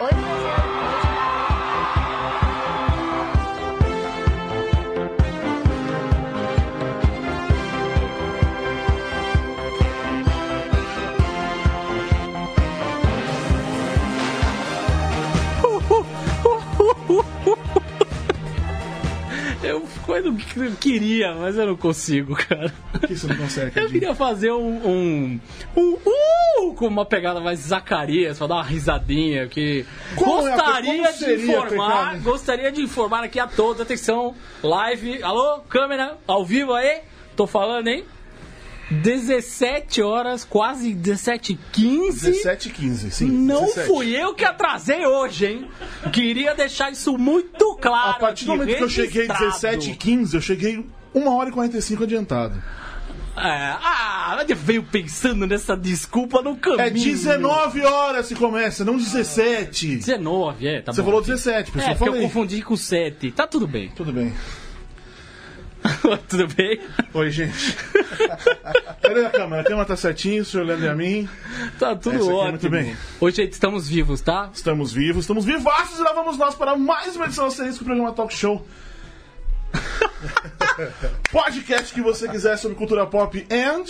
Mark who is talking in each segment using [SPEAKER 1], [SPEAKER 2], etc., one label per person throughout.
[SPEAKER 1] Oi, Brasil.
[SPEAKER 2] Eu quando eu queria, mas eu não consigo, cara.
[SPEAKER 3] Por que você não consegue,
[SPEAKER 2] Eu queria fazer um. um, um uh, com uma pegada mais Zacarias, pra dar uma risadinha. Que
[SPEAKER 3] Como é pe-
[SPEAKER 2] gostaria
[SPEAKER 3] como
[SPEAKER 2] de informar.
[SPEAKER 3] pegada?
[SPEAKER 2] Gostaria de informar aqui a todos. Atenção, live. Alô, câmera, ao vivo aí? Tô falando, hein? 17 horas, quase 17 h 15
[SPEAKER 3] 17 e 15, sim.
[SPEAKER 2] Não
[SPEAKER 3] 17.
[SPEAKER 2] fui eu que atrasei hoje, hein? Queria deixar isso muito claro.
[SPEAKER 3] A partir do momento que eu cheguei
[SPEAKER 2] registrado.
[SPEAKER 3] 17 e 15, eu cheguei 1 hora e 45 adiantado.
[SPEAKER 2] É, ah, veio pensando nessa desculpa no caminho.
[SPEAKER 3] É 19 horas que começa, não 17.
[SPEAKER 2] 19, é, tá
[SPEAKER 3] Você
[SPEAKER 2] bom.
[SPEAKER 3] falou 17,
[SPEAKER 2] É,
[SPEAKER 3] pessoal.
[SPEAKER 2] porque eu confundi com 7. Tá tudo bem.
[SPEAKER 3] Tudo bem.
[SPEAKER 2] tudo bem?
[SPEAKER 3] Oi, gente. Cadê a câmera? A câmera tá certinho, o senhor Leandro e a mim.
[SPEAKER 2] Tá tudo
[SPEAKER 3] Essa é
[SPEAKER 2] ótimo.
[SPEAKER 3] muito bem.
[SPEAKER 2] Hoje, gente, estamos vivos, tá?
[SPEAKER 3] Estamos vivos, estamos vivaços e lá vamos nós para mais uma edição asterisco do programa Talk Show. Podcast que você quiser sobre cultura pop and.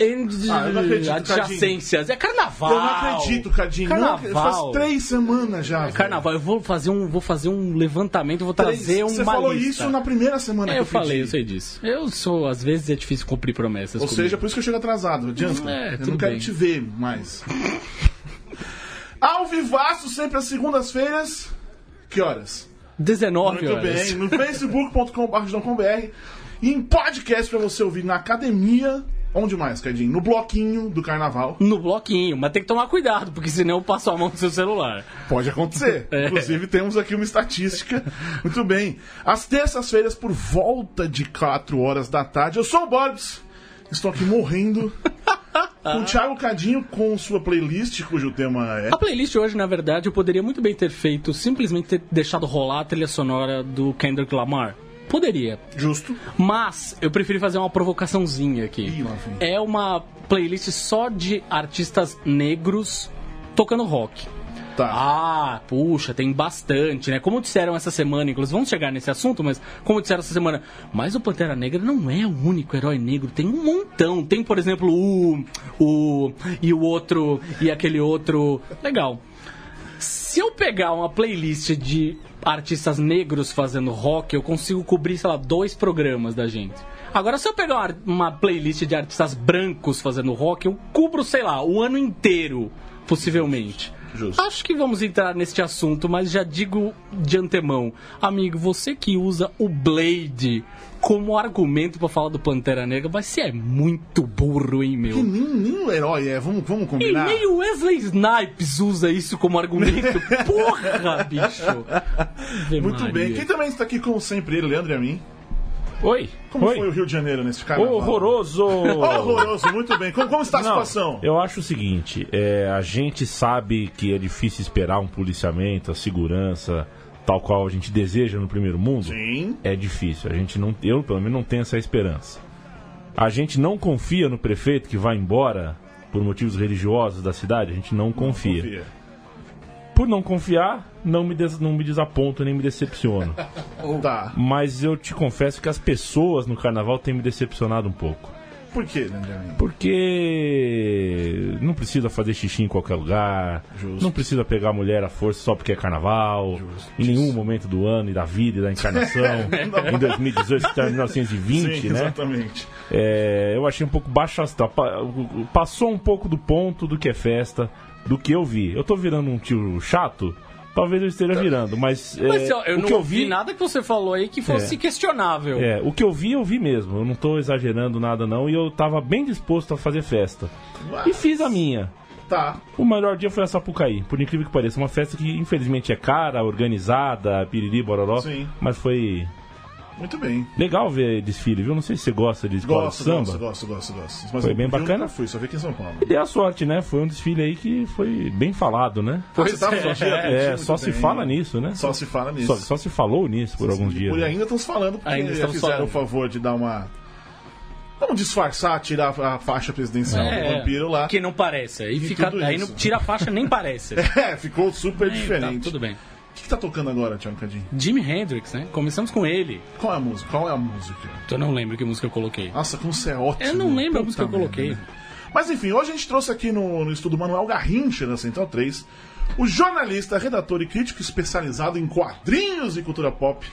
[SPEAKER 3] Ah, eu não acredito,
[SPEAKER 2] Adjacências. É carnaval.
[SPEAKER 3] Eu não acredito, Cadinho. Não,
[SPEAKER 2] Carnaval.
[SPEAKER 3] faz três semanas já. velho.
[SPEAKER 2] Carnaval, eu vou fazer um, vou fazer um levantamento, vou
[SPEAKER 3] Três.
[SPEAKER 2] trazer uma
[SPEAKER 3] Você falou
[SPEAKER 2] lista.
[SPEAKER 3] isso na primeira semana
[SPEAKER 2] É,
[SPEAKER 3] que
[SPEAKER 2] eu
[SPEAKER 3] eu
[SPEAKER 2] falei,
[SPEAKER 3] pedi.
[SPEAKER 2] eu sei disso. Eu sou, às vezes é difícil cumprir promessas.
[SPEAKER 3] Ou
[SPEAKER 2] comigo.
[SPEAKER 3] seja, por isso que eu chego atrasado. Adianta.
[SPEAKER 2] É,
[SPEAKER 3] eu não quero
[SPEAKER 2] bem.
[SPEAKER 3] te ver mais. Ao vivaço, sempre às segundas-feiras. Que horas?
[SPEAKER 2] 19
[SPEAKER 3] Muito
[SPEAKER 2] horas.
[SPEAKER 3] bem. No facebook.com.br e em podcast pra você ouvir na academia. Onde mais, Cadinho? No bloquinho do carnaval.
[SPEAKER 2] No bloquinho, mas tem que tomar cuidado, porque senão eu passo a mão no seu celular.
[SPEAKER 3] Pode acontecer.
[SPEAKER 2] É.
[SPEAKER 3] Inclusive, temos aqui uma estatística. Muito bem. Às terças-feiras, por volta de 4 horas da tarde, eu sou o Borbs. Estou aqui morrendo. com o Thiago Cadinho com sua playlist, cujo tema é.
[SPEAKER 2] A playlist hoje, na verdade, eu poderia muito bem ter feito, simplesmente ter deixado rolar a trilha sonora do Kendrick Lamar. Poderia.
[SPEAKER 3] Justo.
[SPEAKER 2] Mas eu preferi fazer uma provocaçãozinha aqui.
[SPEAKER 3] Ih, lá vem.
[SPEAKER 2] É uma playlist só de artistas negros tocando rock.
[SPEAKER 3] Tá.
[SPEAKER 2] Ah, puxa, tem bastante, né? Como disseram essa semana, inclusive, vamos chegar nesse assunto, mas como disseram essa semana, mas o Pantera Negra não é o único herói negro, tem um montão. Tem, por exemplo, o. o. e o outro, e aquele outro. Legal. Se eu pegar uma playlist de artistas negros fazendo rock, eu consigo cobrir, sei lá, dois programas da gente. Agora, se eu pegar uma, playlist de artistas brancos fazendo rock, eu cubro, sei lá, o ano inteiro, possivelmente.
[SPEAKER 3] Justo.
[SPEAKER 2] Acho que vamos entrar neste assunto, mas já digo de antemão, amigo, você que usa o Blade como argumento pra falar do Pantera Negra, vai ser muito burro, hein, meu?
[SPEAKER 3] Que nem, nem o herói é, vamos, vamos
[SPEAKER 2] E
[SPEAKER 3] combinar.
[SPEAKER 2] nem o Wesley Snipes usa isso como argumento. Porra, bicho!
[SPEAKER 3] Muito
[SPEAKER 2] Maria.
[SPEAKER 3] bem. Quem também está aqui, como sempre, ele, Leandro e a mim.
[SPEAKER 4] Oi.
[SPEAKER 3] Como
[SPEAKER 4] Oi.
[SPEAKER 3] foi o Rio de Janeiro nesse carnaval?
[SPEAKER 4] Horroroso!
[SPEAKER 3] Horroroso, muito bem. Como, como está a
[SPEAKER 4] Não,
[SPEAKER 3] situação?
[SPEAKER 4] eu acho o seguinte, é, a gente sabe que é difícil esperar um policiamento, a segurança, tal qual a gente deseja no primeiro mundo.
[SPEAKER 3] Sim.
[SPEAKER 4] É difícil. A gente não, eu pelo menos não tenho essa esperança. A gente não confia no prefeito que vai embora por motivos religiosos da cidade. A gente não confia.
[SPEAKER 3] Confia.
[SPEAKER 4] Por não confiar, não me, des- não me desaponto nem me decepciono.
[SPEAKER 3] Tá.
[SPEAKER 4] Mas eu te confesso que as pessoas no carnaval têm me decepcionado um pouco.
[SPEAKER 3] Por quê, mim?
[SPEAKER 4] Porque não precisa fazer xixi em qualquer lugar,
[SPEAKER 3] Justo.
[SPEAKER 4] não precisa pegar a mulher à força só porque é carnaval, em nenhum momento do ano e da vida e da encarnação, em 2018, que está em 1920,
[SPEAKER 3] Sim,
[SPEAKER 4] né?
[SPEAKER 3] exatamente.
[SPEAKER 4] É, eu achei um pouco baixo astral. Pa- Passou um pouco do ponto do que é festa, do que eu vi. Eu tô virando um tio chato? Talvez eu esteja virando, mas, é,
[SPEAKER 2] Mas ó, eu
[SPEAKER 4] o
[SPEAKER 2] não
[SPEAKER 4] que eu
[SPEAKER 2] ouvi
[SPEAKER 4] vi
[SPEAKER 2] nada que você falou aí que fosse
[SPEAKER 4] É.
[SPEAKER 2] questionável.
[SPEAKER 4] é, o que eu vi, eu vi mesmo. Eu não tô exagerando nada, não. E eu tava bem disposto a fazer festa. E fiz a minha.
[SPEAKER 3] Tá.
[SPEAKER 4] O melhor dia foi a Sapucaí, por incrível que pareça. Uma festa que, infelizmente, é cara, organizada, piriri, bororó.
[SPEAKER 3] Sim.
[SPEAKER 4] Mas foi
[SPEAKER 3] Muito bem.
[SPEAKER 4] legal ver desfile, viu? Não sei se você gosta de escola
[SPEAKER 3] Gosto,
[SPEAKER 4] de samba.
[SPEAKER 3] gosto, gosto, gosto, gosto. Mas
[SPEAKER 4] Foi bem bacana?
[SPEAKER 3] nunca fui, só vi aqui em São Paulo.
[SPEAKER 4] E dei a sorte, né? Foi um desfile aí que foi bem falado, né?
[SPEAKER 3] Você tava só
[SPEAKER 4] É, só se fala nisso, né?
[SPEAKER 3] Só se fala nisso.
[SPEAKER 4] Só, só se falou nisso por alguns dias.
[SPEAKER 3] E
[SPEAKER 4] né?
[SPEAKER 3] ainda estamos falando porque
[SPEAKER 2] Ainda estamos
[SPEAKER 3] fizeram
[SPEAKER 2] falando.
[SPEAKER 3] o favor de dar uma Vamos disfarçar, tirar a faixa presidencial do vampiro lá.
[SPEAKER 2] Que não parece. Aí, fica,
[SPEAKER 3] tudo
[SPEAKER 2] aí não tira a faixa, nem parece.
[SPEAKER 3] É, ficou super
[SPEAKER 2] Tá,
[SPEAKER 3] diferente.
[SPEAKER 2] tudo bem.
[SPEAKER 3] O que, que tá tocando agora, Tiago Cadinho?
[SPEAKER 2] Jimi Hendrix, né? Começamos com ele.
[SPEAKER 3] Qual é a música? Qual é a música?
[SPEAKER 2] Eu não lembro que música eu coloquei.
[SPEAKER 3] Nossa, como você é ótimo.
[SPEAKER 2] Eu não lembro a música que eu coloquei.
[SPEAKER 3] merda, né? Mas enfim, hoje a gente trouxe aqui no, no estudo Manuel Garrincha, da Central 3, o jornalista, redator e crítico especializado em quadrinhos e cultura pop,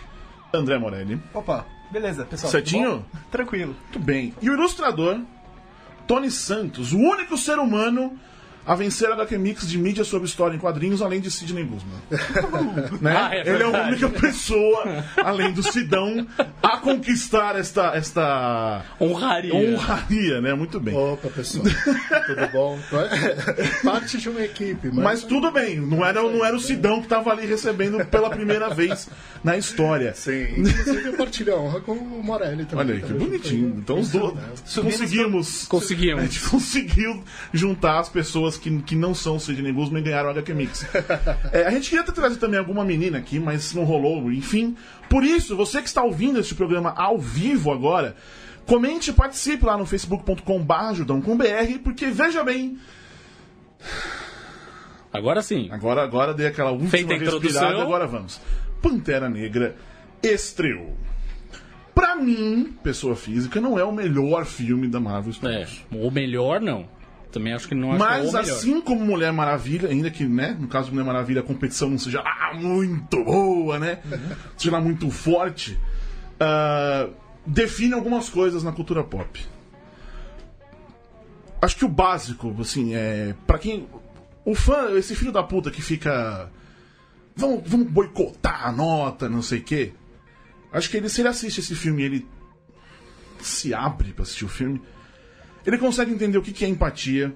[SPEAKER 3] André Morelli.
[SPEAKER 1] Opa, beleza, pessoal.
[SPEAKER 3] Certinho?
[SPEAKER 1] Tranquilo.
[SPEAKER 3] Muito bem. E o ilustrador, Tony Santos, o único ser humano a vencer a HQ Mix de mídia sobre história em quadrinhos, além de Sidney Guzman. né?
[SPEAKER 2] Ah, é
[SPEAKER 3] Ele é a única pessoa, além do Sidão, a conquistar esta, esta
[SPEAKER 2] Honraria.
[SPEAKER 3] honraria, né? Muito bem.
[SPEAKER 5] Opa, pessoal. Tudo bom? Parte de uma equipe, mas.
[SPEAKER 3] Mas tudo bem, não era, não era o Sidão que estava ali recebendo pela primeira vez na história.
[SPEAKER 5] Sim, inclusive eu partilho a honra com o Morelli também.
[SPEAKER 3] Olha aí, que bonitinho. Então os dois conseguimos.
[SPEAKER 2] Conseguimos.
[SPEAKER 3] A gente conseguiu juntar as pessoas que, que não são Sidney Guzman e ganharam o HQ Mix. É, a gente queria ter trazido também alguma menina aqui, mas não rolou, enfim. Por isso, você que está ouvindo este programa ao vivo agora, comente e participe lá no facebook.com.br, porque veja bem,
[SPEAKER 2] Agora sim.
[SPEAKER 3] Agora, agora dei aquela última
[SPEAKER 2] Feita
[SPEAKER 3] respirada, agora vamos. Pantera Negra estreou. Pra mim, pessoa física, não é o melhor filme da Marvel
[SPEAKER 2] É,
[SPEAKER 3] Studios.
[SPEAKER 2] ou melhor, não. Também acho que não acho que é
[SPEAKER 3] Mas
[SPEAKER 2] o melhor.
[SPEAKER 3] assim como Mulher Maravilha, ainda que, né, no caso de Mulher Maravilha, a competição não seja lá muito boa, né? Seja lá muito forte, ah, define algumas coisas na cultura pop. Acho que o básico, assim, é. Pra quem. O fã, esse filho da puta que fica. Vamos, vamos boicotar a nota, não sei o quê. Acho que ele, se ele assiste esse filme ele se abre pra assistir o filme, ele consegue entender o que, que é empatia,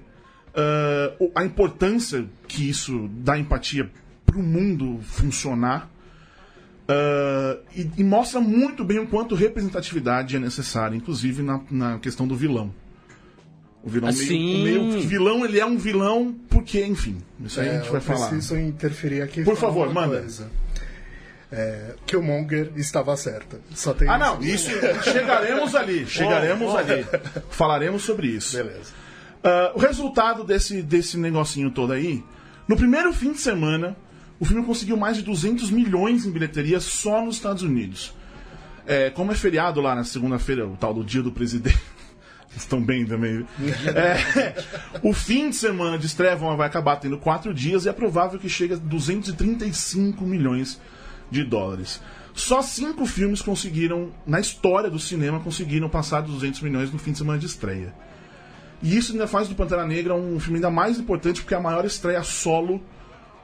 [SPEAKER 3] o- a importância que isso dá empatia pro mundo funcionar. ah, e, e mostra muito bem o quanto representatividade é necessária, inclusive na, na questão do vilão. O vilão
[SPEAKER 2] Ah,
[SPEAKER 3] meio,
[SPEAKER 2] sim.
[SPEAKER 3] o meio vilão, ele é um vilão porque, enfim, isso aí
[SPEAKER 5] É,
[SPEAKER 3] a gente vai
[SPEAKER 5] eu
[SPEAKER 3] falar.
[SPEAKER 5] preciso interferir aqui.
[SPEAKER 3] Por favor, manda.
[SPEAKER 5] Coisa. É, Killmonger estava certa. Só tem
[SPEAKER 3] Ah, não,
[SPEAKER 5] isso.
[SPEAKER 3] chegaremos ali, chegaremos ali. Falaremos sobre isso.
[SPEAKER 5] Beleza.
[SPEAKER 3] Ah, o resultado desse, desse negocinho todo aí, no primeiro fim de semana, o filme conseguiu mais de 200 milhões em bilheteria só nos Estados Unidos. É, como é feriado lá na segunda-feira, o tal do dia do presidente. Estão bem também. É, o fim de semana de estreia vai acabar tendo quatro dias e é provável que chegue a 235 milhões de dólares. Só cinco filmes conseguiram, na história do cinema, conseguiram passar dos 200 milhões no fim de semana de estreia. E isso ainda faz do Pantera Negra um filme ainda mais importante porque é a maior estreia solo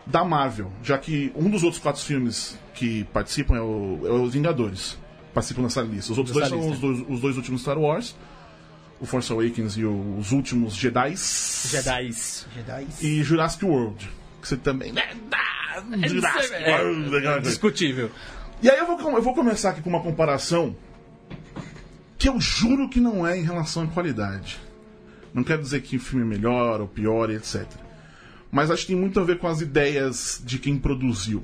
[SPEAKER 3] da Marvel, já que um dos outros quatro filmes que participam é, o, é os Vingadores. Participam nessa lista. Os outros dois
[SPEAKER 2] Dessa
[SPEAKER 3] são os
[SPEAKER 2] lista.
[SPEAKER 3] dois, os dois últimos Star Wars, o Force Awakens e o- os últimos Jedi.
[SPEAKER 2] Jedis.
[SPEAKER 1] Jedi.
[SPEAKER 3] E Jurassic World. Que você também.
[SPEAKER 2] É,
[SPEAKER 3] aquela coisa.
[SPEAKER 2] discutível.
[SPEAKER 3] E aí eu vou, eu vou começar aqui com uma comparação que eu juro que não é em relação à qualidade. Não quero dizer que o filme é melhor ou pior etc. Mas acho que tem muito a ver com as ideias de quem produziu.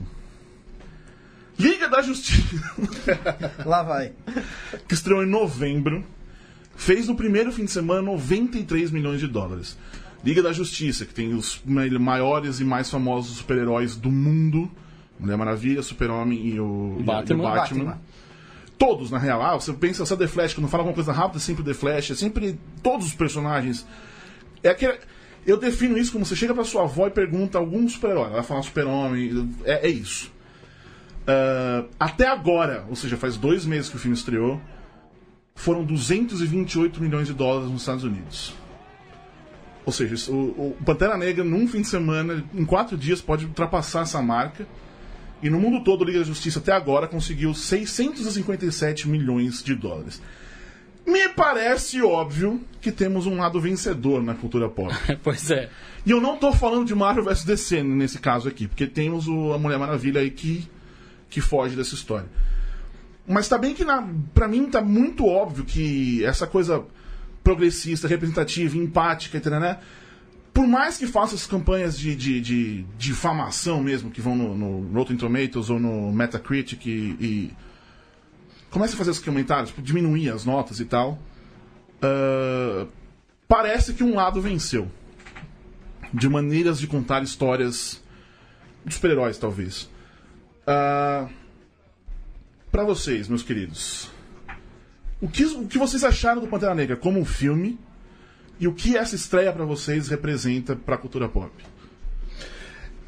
[SPEAKER 3] Liga da Justiça,
[SPEAKER 1] Lá vai.
[SPEAKER 3] que estreou em novembro, fez no primeiro fim de semana 93 milhões de dólares. Liga da Justiça, que tem os ma- maiores e mais famosos super-heróis do mundo. Mulher Maravilha, Super-Homem e o e o
[SPEAKER 2] Batman.
[SPEAKER 3] Batman. Todos, na real. Ah, você pensa só The Flash, quando fala alguma coisa rápida, é sempre The Flash, é sempre todos os personagens. É aquele... Eu defino isso como você chega pra sua avó e pergunta algum super-herói. Ela vai falar Super-Homem. É, é isso. Ah, até agora, ou seja, faz dois meses que o filme estreou, foram 228 milhões de dólares nos Estados Unidos. Ou seja, isso- o, o Pantera Negra, num fim de semana, em quatro dias, pode ultrapassar essa marca. E no mundo todo, a Liga da Justiça até agora conseguiu 657 milhões de dólares. Me parece óbvio que temos um lado vencedor na cultura pop.
[SPEAKER 2] pois é.
[SPEAKER 3] E eu não tô falando de Marvel vs DC nesse caso aqui, porque temos o, a Mulher Maravilha aí que, que foge dessa história. Mas tá bem que, na, pra mim, tá muito óbvio que essa coisa progressista, representativa, empática, etc, né? Por mais que faça essas campanhas de, de, de difamação mesmo, que vão no, no Rotten Tomatoes ou no Metacritic e, e a fazer esses comentários, pra diminuir as notas e tal, ah, parece que um lado venceu. De maneiras de contar histórias de super-heróis, talvez. Ah, Pra vocês, meus queridos, o que, o que vocês acharam do Pantera Negra como um filme e o que essa estreia pra vocês representa pra cultura pop?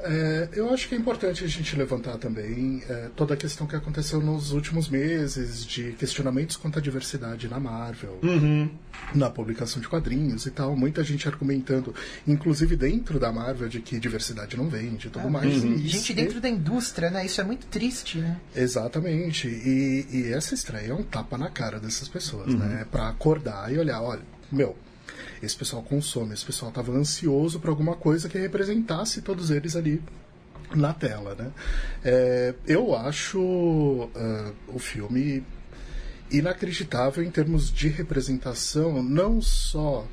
[SPEAKER 5] É, eu acho que é importante a gente levantar também é, toda a questão que aconteceu nos últimos meses de questionamentos quanto à diversidade na Marvel, na publicação de quadrinhos e tal. Muita gente argumentando, inclusive dentro da Marvel, de que diversidade não vende e tudo mais. E
[SPEAKER 6] Gente
[SPEAKER 5] isso-
[SPEAKER 6] dentro da indústria, né? Isso é muito triste, né?
[SPEAKER 5] Exatamente. E, e essa estreia é um tapa na cara dessas pessoas, né? Pra acordar e olhar, olha, meu, esse pessoal consome, esse pessoal tava ansioso por alguma coisa que representasse todos eles ali na tela, né? É, eu acho ah, o filme inacreditável em termos de representação, não só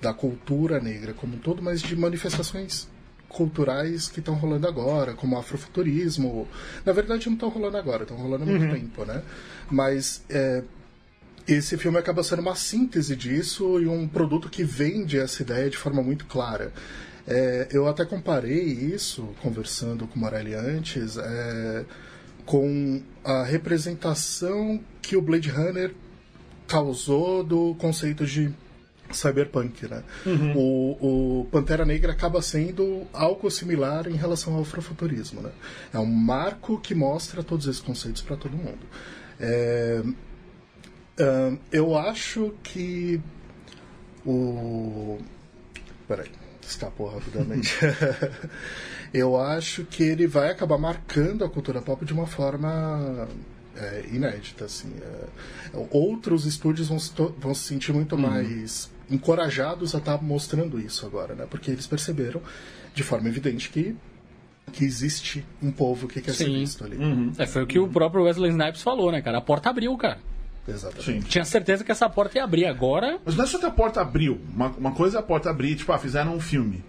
[SPEAKER 5] da cultura negra como um todo, mas de manifestações culturais que estão rolando agora, como o afrofuturismo. Na verdade, não estão rolando agora, estão rolando há muito tempo, né? Mas é, esse filme acaba sendo uma síntese disso e um produto que vende essa ideia de forma muito clara. É, eu até comparei isso, conversando com o Morelli antes, é, com a representação que o Blade Runner causou do conceito de cyberpunk, né? O, o Pantera Negra acaba sendo algo similar em relação ao afrofuturismo, né? É um marco que mostra todos esses conceitos para todo mundo. É, eu acho que o peraí, escapou rapidamente. eu acho que ele vai acabar marcando a cultura pop de uma forma é, inédita, assim. É, outros estúdios vão se, vão se sentir muito mais encorajados a estar mostrando isso agora, né? Porque eles perceberam de forma evidente que que existe um povo que quer ser
[SPEAKER 2] Sim.
[SPEAKER 5] visto ali.
[SPEAKER 2] É, foi o que o próprio Wesley Snipes falou, né, cara? A porta abriu, cara.
[SPEAKER 5] Exatamente.
[SPEAKER 3] Sim.
[SPEAKER 2] Tinha certeza que essa porta ia abrir agora.
[SPEAKER 3] Mas não é só que a porta abriu. Uma, uma coisa é a porta abrir, tipo, ah, fizeram um filme.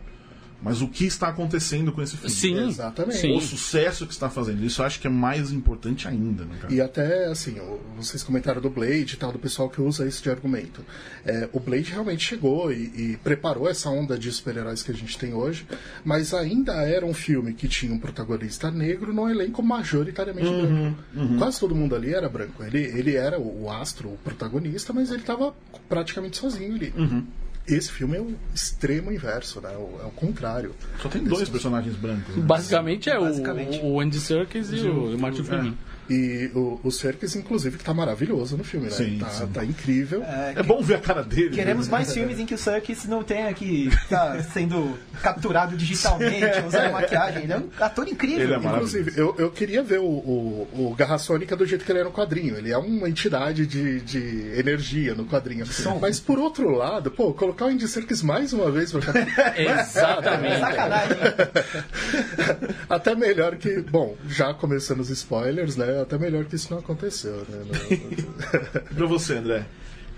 [SPEAKER 3] Mas o que está acontecendo com esse filme?
[SPEAKER 2] Sim.
[SPEAKER 5] Exatamente.
[SPEAKER 2] Sim.
[SPEAKER 3] O sucesso que está fazendo. Isso eu acho que é mais importante ainda, né, cara?
[SPEAKER 5] E até, assim, o- vocês comentaram do Blade e tal, do pessoal que usa isso de argumento. É, o Blade realmente chegou e, e preparou essa onda de super-heróis que a gente tem hoje, mas ainda era um filme que tinha um protagonista negro num elenco majoritariamente branco. Quase todo mundo ali era branco. Ele, ele era o, o astro, o protagonista, mas ele estava praticamente sozinho ali. Esse filme é o extremo inverso, né? O- é o contrário.
[SPEAKER 3] Só tem dois personagens brancos. né?
[SPEAKER 2] Basicamente é o,
[SPEAKER 6] Basicamente.
[SPEAKER 2] o Andy Serkis e o, e o Martin Freeman.
[SPEAKER 5] E o, o Serkis, inclusive, que tá maravilhoso no filme, né?
[SPEAKER 3] Sim,
[SPEAKER 5] tá,
[SPEAKER 3] sim.
[SPEAKER 5] tá incrível.
[SPEAKER 3] É bom ver a cara dele.
[SPEAKER 6] Queremos
[SPEAKER 3] né?
[SPEAKER 6] mais filmes em que o Serkis não tenha que tá sendo capturado digitalmente, usando maquiagem. Ele é um ator incrível.
[SPEAKER 3] Ele é.
[SPEAKER 5] Inclusive, eu, eu queria ver o, o, o Garra Sônica do jeito que ele é no quadrinho. Ele é uma entidade de, de energia no quadrinho. Mas por outro lado, pô, colocar o Andy Serkis mais uma vez pra cá.
[SPEAKER 2] Exatamente.
[SPEAKER 6] Sacanagem.
[SPEAKER 5] Até melhor que. Bom, já começando os spoilers, né? Até melhor que isso não aconteceu, né? No-
[SPEAKER 3] Pra você, André.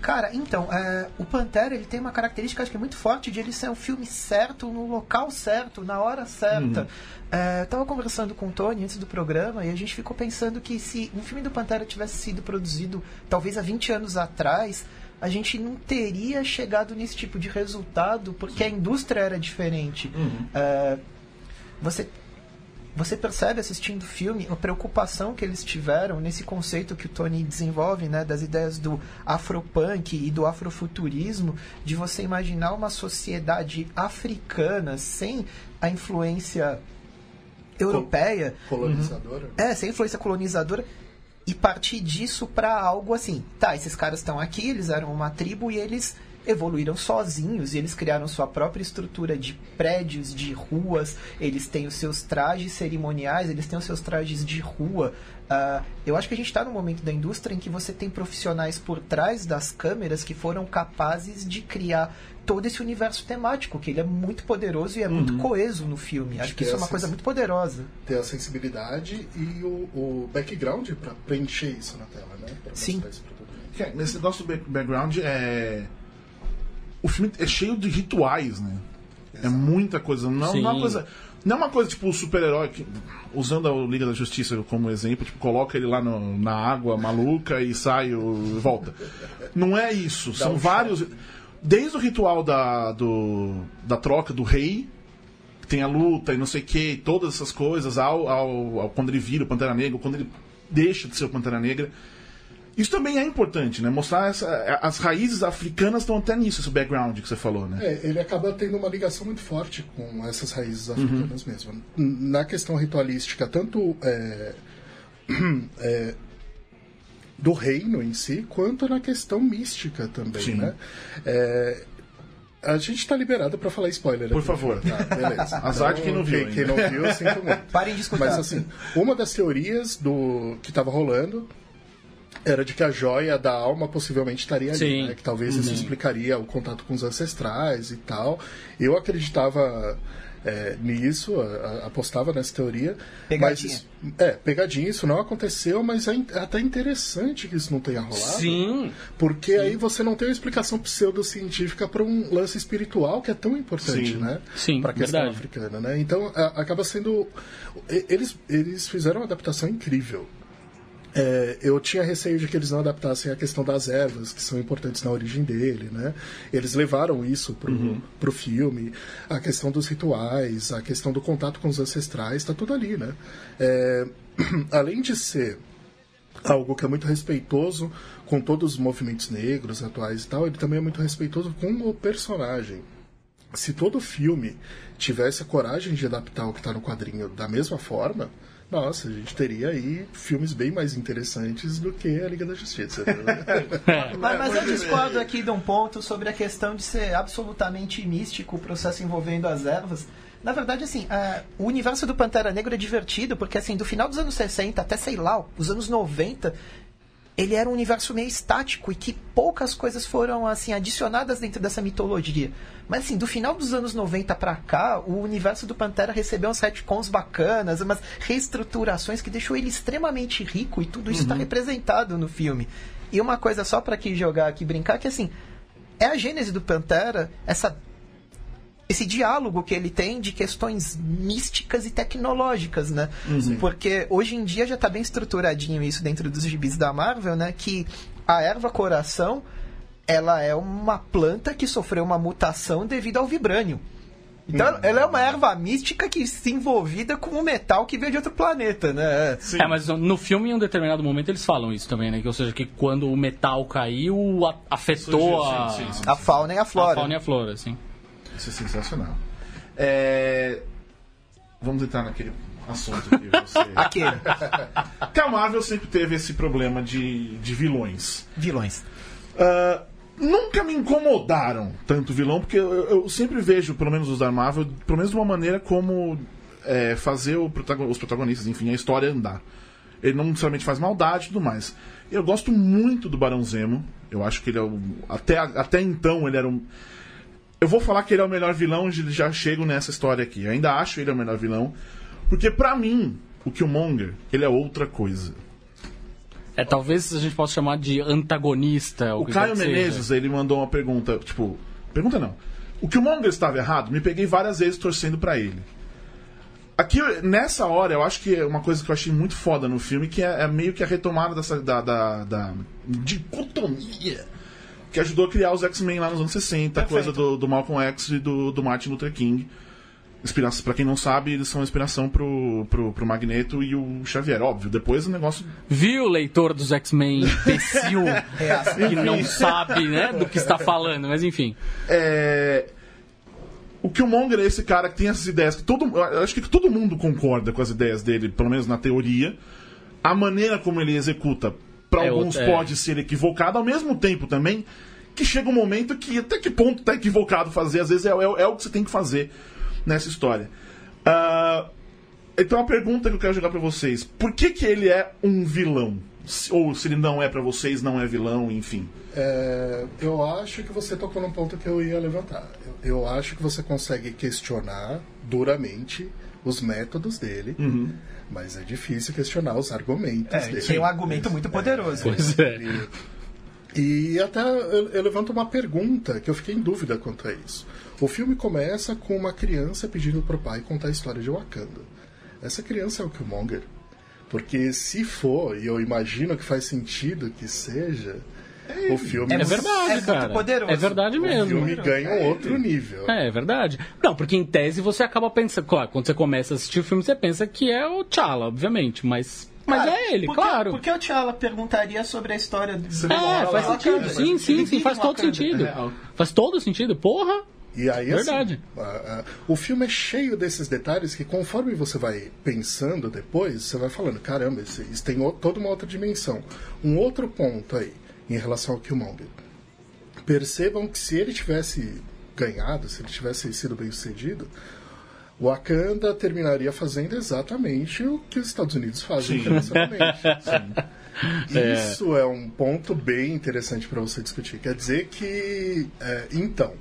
[SPEAKER 6] Cara, então, é, o Pantera ele tem uma característica acho que é muito forte de ele ser um filme certo, no local certo, na hora certa. É, eu tava conversando com o Tony antes do programa e a gente ficou pensando que se um filme do Pantera tivesse sido produzido talvez há 20 anos atrás, a gente não teria chegado nesse tipo de resultado porque a indústria era diferente. É, você você percebe assistindo o filme a preocupação que eles tiveram nesse conceito que o Tony desenvolve, né, das ideias do afropunk e do afrofuturismo, de você imaginar uma sociedade africana sem a influência europeia,
[SPEAKER 5] colonizadora.
[SPEAKER 6] é, sem influência colonizadora e partir disso para algo assim. Tá, esses caras estão aqui, eles eram uma tribo e eles evoluíram sozinhos e eles criaram sua própria estrutura de prédios, de ruas, eles têm os seus trajes cerimoniais, eles têm os seus trajes de rua. Ah, eu acho que a gente está num momento da indústria em que você tem profissionais por trás das câmeras que foram capazes de criar todo esse universo temático, que ele é muito poderoso e é muito coeso no filme. Acho que isso é uma coisa muito poderosa.
[SPEAKER 5] Ter a sensibilidade e o, o background pra preencher isso na tela, né? Pra
[SPEAKER 6] Sim.
[SPEAKER 3] é, Nesse back- background, é. O filme é cheio de rituais, né? É muita coisa. Não,
[SPEAKER 2] Sim.
[SPEAKER 3] não é uma coisa. Não é uma coisa tipo o super-herói que, usando a Liga da Justiça como exemplo, tipo, coloca ele lá no- na água maluca e sai e volta. Não é isso. São vários. Desde o ritual da, do, da troca do rei, que tem a luta e não sei o que, todas essas coisas, ao, ao, ao- quando ele vira o Pantera Negra, quando ele deixa de ser o Pantera Negra. Isso também é importante, né? Mostrar essa, as raízes africanas estão até nisso, esse background que você falou, né?
[SPEAKER 5] É, ele acaba tendo uma ligação muito forte com essas raízes africanas mesmo. N- Na questão ritualística, tanto é, é, do reino em si, quanto na questão mística também,
[SPEAKER 3] Sim.
[SPEAKER 5] né? É, a gente está liberado para falar spoiler.
[SPEAKER 3] Por
[SPEAKER 5] aqui.
[SPEAKER 3] favor.
[SPEAKER 5] Tá, beleza.
[SPEAKER 3] Azar de quem não viu
[SPEAKER 5] Quem, quem não viu, eu sinto muito.
[SPEAKER 6] Parem de escutar.
[SPEAKER 5] Mas assim, uma das teorias do que estava rolando era de que a joia da alma possivelmente estaria ali,
[SPEAKER 2] Sim.
[SPEAKER 5] né? Que talvez isso explicaria o contato com os ancestrais e tal. Eu acreditava é, nisso, a- a- apostava nessa teoria.
[SPEAKER 6] Pegadinha.
[SPEAKER 5] Mas, é, pegadinha, isso não aconteceu, mas é in- é até interessante que isso não tenha rolado.
[SPEAKER 2] Sim.
[SPEAKER 5] Porque aí você não tem uma explicação pseudocientífica para um lance espiritual que é tão importante,
[SPEAKER 3] Sim.
[SPEAKER 5] né?
[SPEAKER 2] Sim,
[SPEAKER 5] para a questão
[SPEAKER 2] verdade.
[SPEAKER 5] africana, né? Então a- acaba sendo eles eles fizeram uma adaptação incrível. É, eu tinha receio de que eles não adaptassem a questão das ervas, que são importantes na origem dele, né? Eles levaram isso pro, pro filme, a questão dos rituais, a questão do contato com os ancestrais, tá tudo ali, né? É, além de ser algo que é muito respeitoso com todos os movimentos negros atuais e tal, ele também é muito respeitoso com o personagem. Se todo filme tivesse a coragem de adaptar o que está no quadrinho da mesma forma, nossa, a gente teria aí filmes bem mais interessantes do que a Liga da Justiça. né?
[SPEAKER 6] Mas, mas eu discordo aqui de um ponto sobre a questão de ser absolutamente místico o processo envolvendo as ervas. Na verdade, assim, é, o universo do Pantera Negra é divertido, porque assim, do final dos anos 60 até, sei lá, os anos 90, ele era um universo meio estático e que poucas coisas foram assim adicionadas dentro dessa mitologia. Mas assim, do final dos anos 90 pra cá, o universo do Pantera recebeu uns retcons bacanas, umas reestruturações que deixou ele extremamente rico e tudo isso está representado no filme. E uma coisa só pra aqui jogar aqui brincar que assim, é a gênese do Pantera, essa esse diálogo que ele tem de questões místicas e tecnológicas, né? Porque hoje em dia já está bem estruturadinho isso dentro dos gibis da Marvel, né? Que a erva coração ela é uma planta que sofreu uma mutação devido ao vibrânio. Então ela é uma erva mística que se envolvida com um metal que veio de outro planeta, né?
[SPEAKER 2] É, mas no filme, em um determinado momento, eles falam isso também, né? Que, ou seja, que quando o metal caiu, a- afetou
[SPEAKER 3] Surgiu,
[SPEAKER 2] a,
[SPEAKER 3] sim, sim, sim.
[SPEAKER 6] A fauna e a
[SPEAKER 2] a
[SPEAKER 6] flora.
[SPEAKER 2] fauna e a flora, assim.
[SPEAKER 3] Isso é sensacional. É, Vamos entrar naquele assunto que você.
[SPEAKER 6] Aquele.
[SPEAKER 3] que a Marvel sempre teve esse problema de, de vilões.
[SPEAKER 6] Vilões.
[SPEAKER 3] Ah, nunca me incomodaram tanto vilão, porque eu, eu sempre vejo, pelo menos os da Marvel, pelo menos de uma maneira como é, fazer os protagonistas, enfim, a história andar. Ele não necessariamente faz maldade e tudo mais. Eu gosto muito do Barão Zemo. Eu acho que ele é o. Até, até então ele era um. Eu vou falar que ele é o melhor vilão, e já chego nessa história aqui. Eu ainda acho ele o melhor vilão. Porque pra mim, o Killmonger, ele é outra coisa.
[SPEAKER 2] É, talvez a gente possa chamar de antagonista.
[SPEAKER 3] O Caio
[SPEAKER 2] que seja.
[SPEAKER 3] Menezes, ele mandou uma pergunta, tipo, pergunta não. O que o Monger estava errado, me peguei várias vezes torcendo pra ele. Aqui, nessa hora, eu acho que é uma coisa que eu achei muito foda no filme, que é, é meio que a retomada dessa, da, da, da dicotomia que ajudou a criar os X-Men lá nos anos 60, a coisa do, do Malcolm X e do, do Martin Luther King. Inspiração, pra quem não sabe, eles são inspiração pro, pro, pro Magneto e o Xavier, óbvio. Depois o negócio
[SPEAKER 2] Viu, leitor dos X-Men, imbecil, que não sabe, né, do que está falando, mas enfim.
[SPEAKER 3] é... O Killmonger é esse cara que tem essas ideias que todo eu acho que todo mundo concorda com as ideias dele, pelo menos na teoria. A maneira como ele executa, para
[SPEAKER 2] É
[SPEAKER 3] alguns
[SPEAKER 2] outra- é.
[SPEAKER 3] pode ser equivocada, ao mesmo tempo também que chega um momento que até que ponto tá equivocado fazer, às vezes é, é- é o que você tem que fazer nessa história. Ah, então a pergunta que eu quero jogar para vocês, por que que ele é um vilão? Ou se ele não é para vocês, não é vilão, enfim.
[SPEAKER 5] É, eu acho que você tocou num ponto que eu ia levantar. Eu, eu acho que você consegue questionar duramente os métodos dele, mas é difícil questionar os argumentos
[SPEAKER 6] É,
[SPEAKER 5] dele.
[SPEAKER 6] tem um argumento muito poderoso.
[SPEAKER 2] Pois é.
[SPEAKER 5] Ele- E até eu, eu levanto uma pergunta que eu fiquei em dúvida quanto a isso. O filme começa com uma criança pedindo pro pai contar a história de Wakanda. Essa criança é o Killmonger. Porque se for, e eu imagino que faz sentido que seja, o filme,
[SPEAKER 2] É verdade,
[SPEAKER 6] É
[SPEAKER 2] cara.
[SPEAKER 6] poderoso.
[SPEAKER 2] É verdade
[SPEAKER 5] o
[SPEAKER 2] mesmo.
[SPEAKER 5] filme ganha um outro nível.
[SPEAKER 2] É, é verdade. Não, porque em tese você acaba pensando. Claro, quando você começa a assistir o filme, você pensa que é o T'Challa, obviamente. Mas, mas é ele,
[SPEAKER 6] porque,
[SPEAKER 2] claro.
[SPEAKER 6] Porque o T'Challa perguntaria sobre a história do
[SPEAKER 2] É, faz
[SPEAKER 6] Wakanda.
[SPEAKER 2] sentido. Sim, sim, sim, faz todo
[SPEAKER 6] Wakanda.
[SPEAKER 2] sentido.
[SPEAKER 3] real.
[SPEAKER 2] Faz todo sentido. Porra!
[SPEAKER 5] E aí, assim,
[SPEAKER 2] Verdade.
[SPEAKER 5] a- a- o filme é cheio desses detalhes que, conforme você vai pensando depois, você vai falando: caramba, isso, isso tem o- toda uma outra dimensão. Um outro ponto aí, em relação ao Killmonger. Percebam que se ele tivesse ganhado, se ele tivesse sido bem sucedido, o Wakanda terminaria fazendo exatamente o que os Estados Unidos fazem
[SPEAKER 3] Sim.
[SPEAKER 5] internacionalmente. Isso é um ponto bem interessante para você discutir. Quer dizer que, é, então,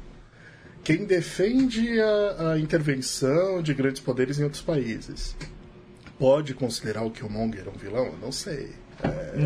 [SPEAKER 5] quem defende a, a intervenção de grandes poderes em outros países pode considerar o Killmonger um vilão? Eu não sei.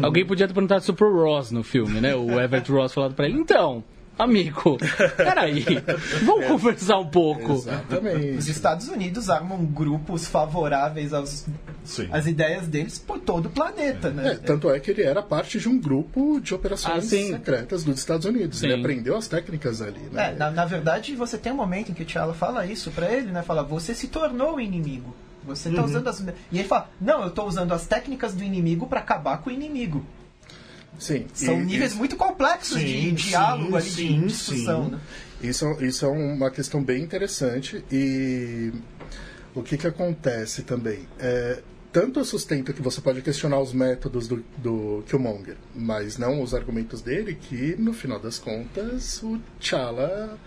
[SPEAKER 2] Alguém podia ter perguntado isso pro Ross no filme, né? O Everett Ross falado pra ele. Então, amigo, peraí. Vamos conversar um pouco.
[SPEAKER 6] Os
[SPEAKER 5] Exatamente.
[SPEAKER 6] Estados Unidos armam grupos favoráveis aos,
[SPEAKER 3] Sim.
[SPEAKER 6] às ideias deles por todo o planeta,
[SPEAKER 5] É,
[SPEAKER 6] né?
[SPEAKER 5] tanto é que ele era parte de um grupo de operações
[SPEAKER 2] Ah,
[SPEAKER 5] secretas dos Estados Unidos.
[SPEAKER 2] Sim.
[SPEAKER 5] Ele aprendeu as técnicas ali, né?
[SPEAKER 6] É, na, na verdade, você tem um momento em que o T'Challa fala isso pra ele, né? Fala, você se tornou o inimigo. Você tá usando as... E ele fala, não, eu tô usando as técnicas do inimigo pra acabar com o inimigo.
[SPEAKER 5] Sim.
[SPEAKER 6] São
[SPEAKER 5] E-
[SPEAKER 6] níveis muito complexos de
[SPEAKER 3] Sim,
[SPEAKER 6] diálogo
[SPEAKER 3] sim,
[SPEAKER 6] ali,
[SPEAKER 3] sim,
[SPEAKER 6] de discussão, né?
[SPEAKER 5] Isso, isso é uma questão bem interessante e o que, que acontece também? É, tanto eu sustento que você pode questionar os métodos do, do Killmonger, mas não os argumentos dele, que no final das contas o T'Challa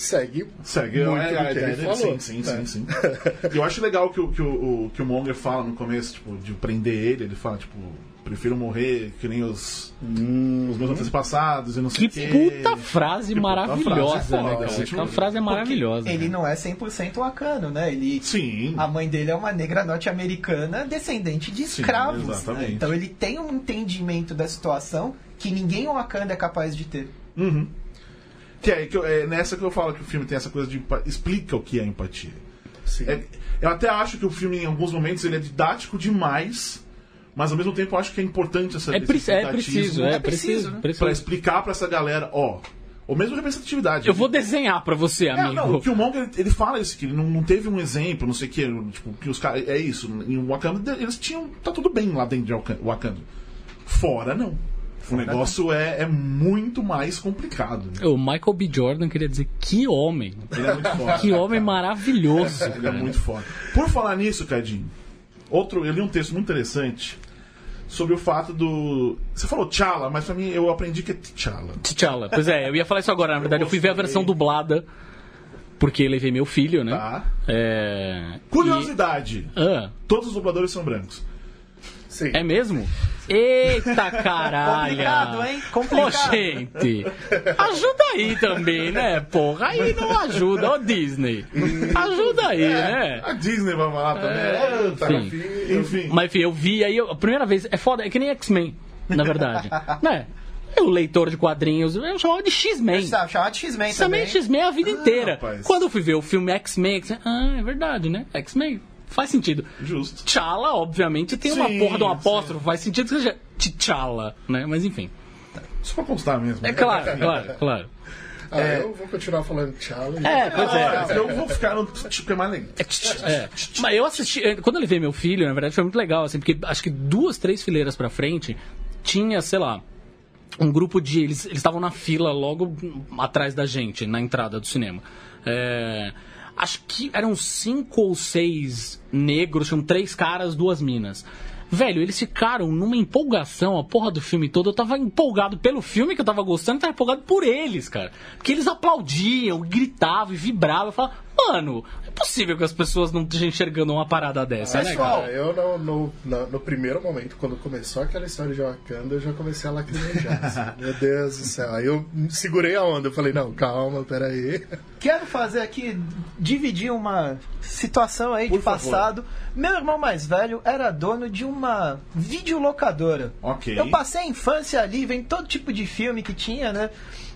[SPEAKER 5] segue,
[SPEAKER 3] Segue
[SPEAKER 5] muito
[SPEAKER 3] é,
[SPEAKER 5] do
[SPEAKER 3] a
[SPEAKER 5] que
[SPEAKER 3] ideia
[SPEAKER 5] ele falou.
[SPEAKER 3] Sim, sim,
[SPEAKER 5] né?
[SPEAKER 3] sim, sim. E eu acho legal que, o- que, o, que o Monger fala no começo, tipo, de prender ele, ele fala, tipo, prefiro morrer que nem os, os meus antepassados e não sei
[SPEAKER 2] Que
[SPEAKER 3] o quê.
[SPEAKER 2] puta frase
[SPEAKER 3] Que puta
[SPEAKER 2] maravilhosa,
[SPEAKER 3] frase é
[SPEAKER 2] né, cara?
[SPEAKER 3] assim,
[SPEAKER 2] Aquela frase é maravilhosa.
[SPEAKER 6] Ele
[SPEAKER 2] né?
[SPEAKER 6] não é 100% wakano, né? Ele...
[SPEAKER 3] Sim.
[SPEAKER 6] A mãe dele é uma negra norte-americana descendente de
[SPEAKER 3] Sim,
[SPEAKER 6] escravos. né?
[SPEAKER 3] exatamente.
[SPEAKER 6] Então ele tem um entendimento da situação que ninguém Wakanda é capaz de ter.
[SPEAKER 3] Uhum. Que é, que eu- é nessa que eu falo que o filme tem essa coisa de explica o que é empatia.
[SPEAKER 5] Sim.
[SPEAKER 3] É- eu até acho que o filme, em alguns momentos, ele é didático demais, mas ao mesmo tempo eu acho que é importante essa
[SPEAKER 2] É,
[SPEAKER 3] esse
[SPEAKER 2] pre- é preciso, é,
[SPEAKER 6] É preciso,
[SPEAKER 2] preciso.
[SPEAKER 6] né?
[SPEAKER 2] preciso.
[SPEAKER 3] pra explicar pra essa galera, ó, ou mesmo representatividade.
[SPEAKER 2] Eu vou desenhar pra você,
[SPEAKER 3] É,
[SPEAKER 2] amigo.
[SPEAKER 3] não, o Killmonger, ele, fala isso, que ele não, não teve um exemplo, não sei o que, tipo, que os caras. É isso, em Wakanda eles tinham. Tá tudo bem lá dentro de Waka- Wakanda. Fora não. O negócio é, é muito mais complicado. né?
[SPEAKER 2] O Michael B. Jordan queria dizer que homem.
[SPEAKER 3] Ele é muito foda.
[SPEAKER 2] Que homem maravilhoso.
[SPEAKER 3] Ele é muito foda. Por falar nisso, Cadinho, outro, eu li um texto muito interessante sobre o fato do. Você falou T'Challa, mas pra mim eu aprendi que é T'Challa.
[SPEAKER 2] T'Challa. Pois é, eu ia falar isso agora. Na verdade, eu fui ver a versão dublada. Porque levei meu filho, né?
[SPEAKER 3] Tá?
[SPEAKER 2] É.
[SPEAKER 3] Curiosidade:
[SPEAKER 2] e- Ah,
[SPEAKER 3] todos os dubladores são brancos.
[SPEAKER 5] Sim.
[SPEAKER 2] é mesmo? Eita caralho!
[SPEAKER 6] Complicado, hein?
[SPEAKER 2] Pô,
[SPEAKER 6] Complicado.
[SPEAKER 2] gente, ajuda aí também, né? Porra, aí não ajuda, ô Disney. Ajuda aí, né?
[SPEAKER 3] A Disney vai falar também. É, tá,
[SPEAKER 2] sim.
[SPEAKER 3] Enfim.
[SPEAKER 2] Mas enfim, eu vi aí, eu- a primeira vez, é foda, é que nem X-Men, na verdade. né? O leitor de quadrinhos, eu chamava de X-Men.
[SPEAKER 6] Sabe, chamar de X-Men
[SPEAKER 2] Também
[SPEAKER 6] também.
[SPEAKER 2] X-Men a vida inteira.
[SPEAKER 3] rapaz.
[SPEAKER 2] Quando eu fui ver o filme X-Men, X-Men, ah, é verdade, né? X-Men. Faz sentido.
[SPEAKER 3] Justo.
[SPEAKER 2] T'Challa, obviamente, tem uma
[SPEAKER 3] Sim,
[SPEAKER 2] porra de um apóstrofo. Faz sentido que seja T'Challa, né? Mas enfim.
[SPEAKER 3] Isso pra constar mesmo.
[SPEAKER 2] É claro, claro, claro.
[SPEAKER 5] Ah, eu vou continuar falando tchau.
[SPEAKER 2] É, pois é.
[SPEAKER 3] Eu vou ficar no tipo é mais legal.
[SPEAKER 2] É. Mas eu assisti. eh, Quando eu levei meu filho, na verdade, foi muito legal, assim, porque acho que duas, três fileiras pra frente tinha, sei lá, um grupo de. Eles eles estavam na fila logo atrás da gente, na entrada do cinema. É, acho que eram cinco ou seis negros, tinham três caras, duas minas. Velho, eles ficaram numa empolgação, a porra do filme todo. Eu tava empolgado pelo filme que eu tava gostando, eu tava empolgado por eles, cara. Porque eles aplaudiam, gritavam e vibravam. Eu falava, mano, é possível que as pessoas não estejam enxergando uma parada dessa, né,
[SPEAKER 6] Pessoal,
[SPEAKER 2] cara?
[SPEAKER 5] Cara, eu no, no, na- no primeiro momento, quando começou aquela história de Wakanda, eu já comecei a lacrimejar. assim. Meu Deus do céu. Aí eu segurei a onda, eu falei, não, calma, peraí.
[SPEAKER 6] Quero fazer aqui, dividir uma situação aí de
[SPEAKER 3] Por favor.
[SPEAKER 6] passado. Meu irmão mais velho era dono de uma videolocadora.
[SPEAKER 3] Ok.
[SPEAKER 6] Eu passei a infância ali, vem todo tipo de filme que tinha, né?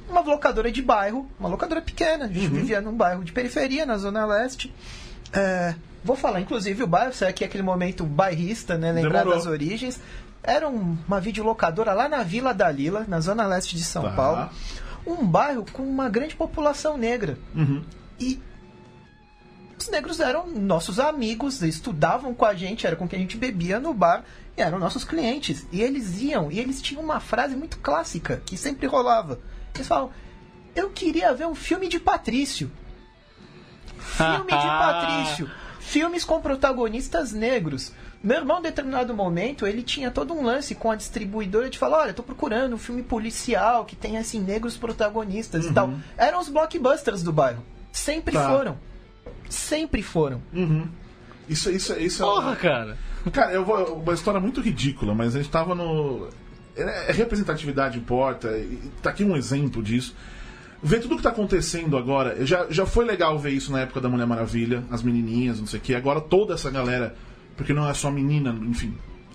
[SPEAKER 6] Uma locadora de bairro, uma locadora pequena. A gente
[SPEAKER 3] Uhum.
[SPEAKER 6] vivia num bairro de periferia, na Zona Leste. É, vou falar, inclusive, o bairro, isso aqui é aquele momento bairrista, né? Lembrar
[SPEAKER 3] Demorou.
[SPEAKER 6] das origens. Era um- uma videolocadora lá na Vila da Lila, na Zona Leste de São
[SPEAKER 3] Tá.
[SPEAKER 6] Paulo. Um bairro com uma grande população negra.
[SPEAKER 3] Uhum.
[SPEAKER 6] E os negros eram nossos amigos, estudavam com a gente, era com quem a gente bebia no bar, e eram nossos clientes. E eles iam, e eles tinham uma frase muito clássica, que sempre rolava. Eles falavam, eu queria ver um filme de Patrício. Filme de Patrício. Filmes com protagonistas negros. Meu irmão, em determinado momento, ele tinha todo um lance com a distribuidora de falar, olha, tô procurando um filme policial que tenha, assim, negros protagonistas e tal. Eram os blockbusters do bairro. Sempre
[SPEAKER 3] Tá.
[SPEAKER 6] foram. Sempre foram.
[SPEAKER 3] Isso, isso, isso é.
[SPEAKER 2] Porra, cara.
[SPEAKER 3] Cara, eu vou. Uma história muito ridícula, mas a gente tava no. É, representatividade importa, tá aqui um exemplo disso. Ver tudo que tá acontecendo agora, já, já foi legal ver isso na época da Mulher Maravilha, as menininhas, não sei o que. Agora toda essa galera, porque não é só menina, enfim.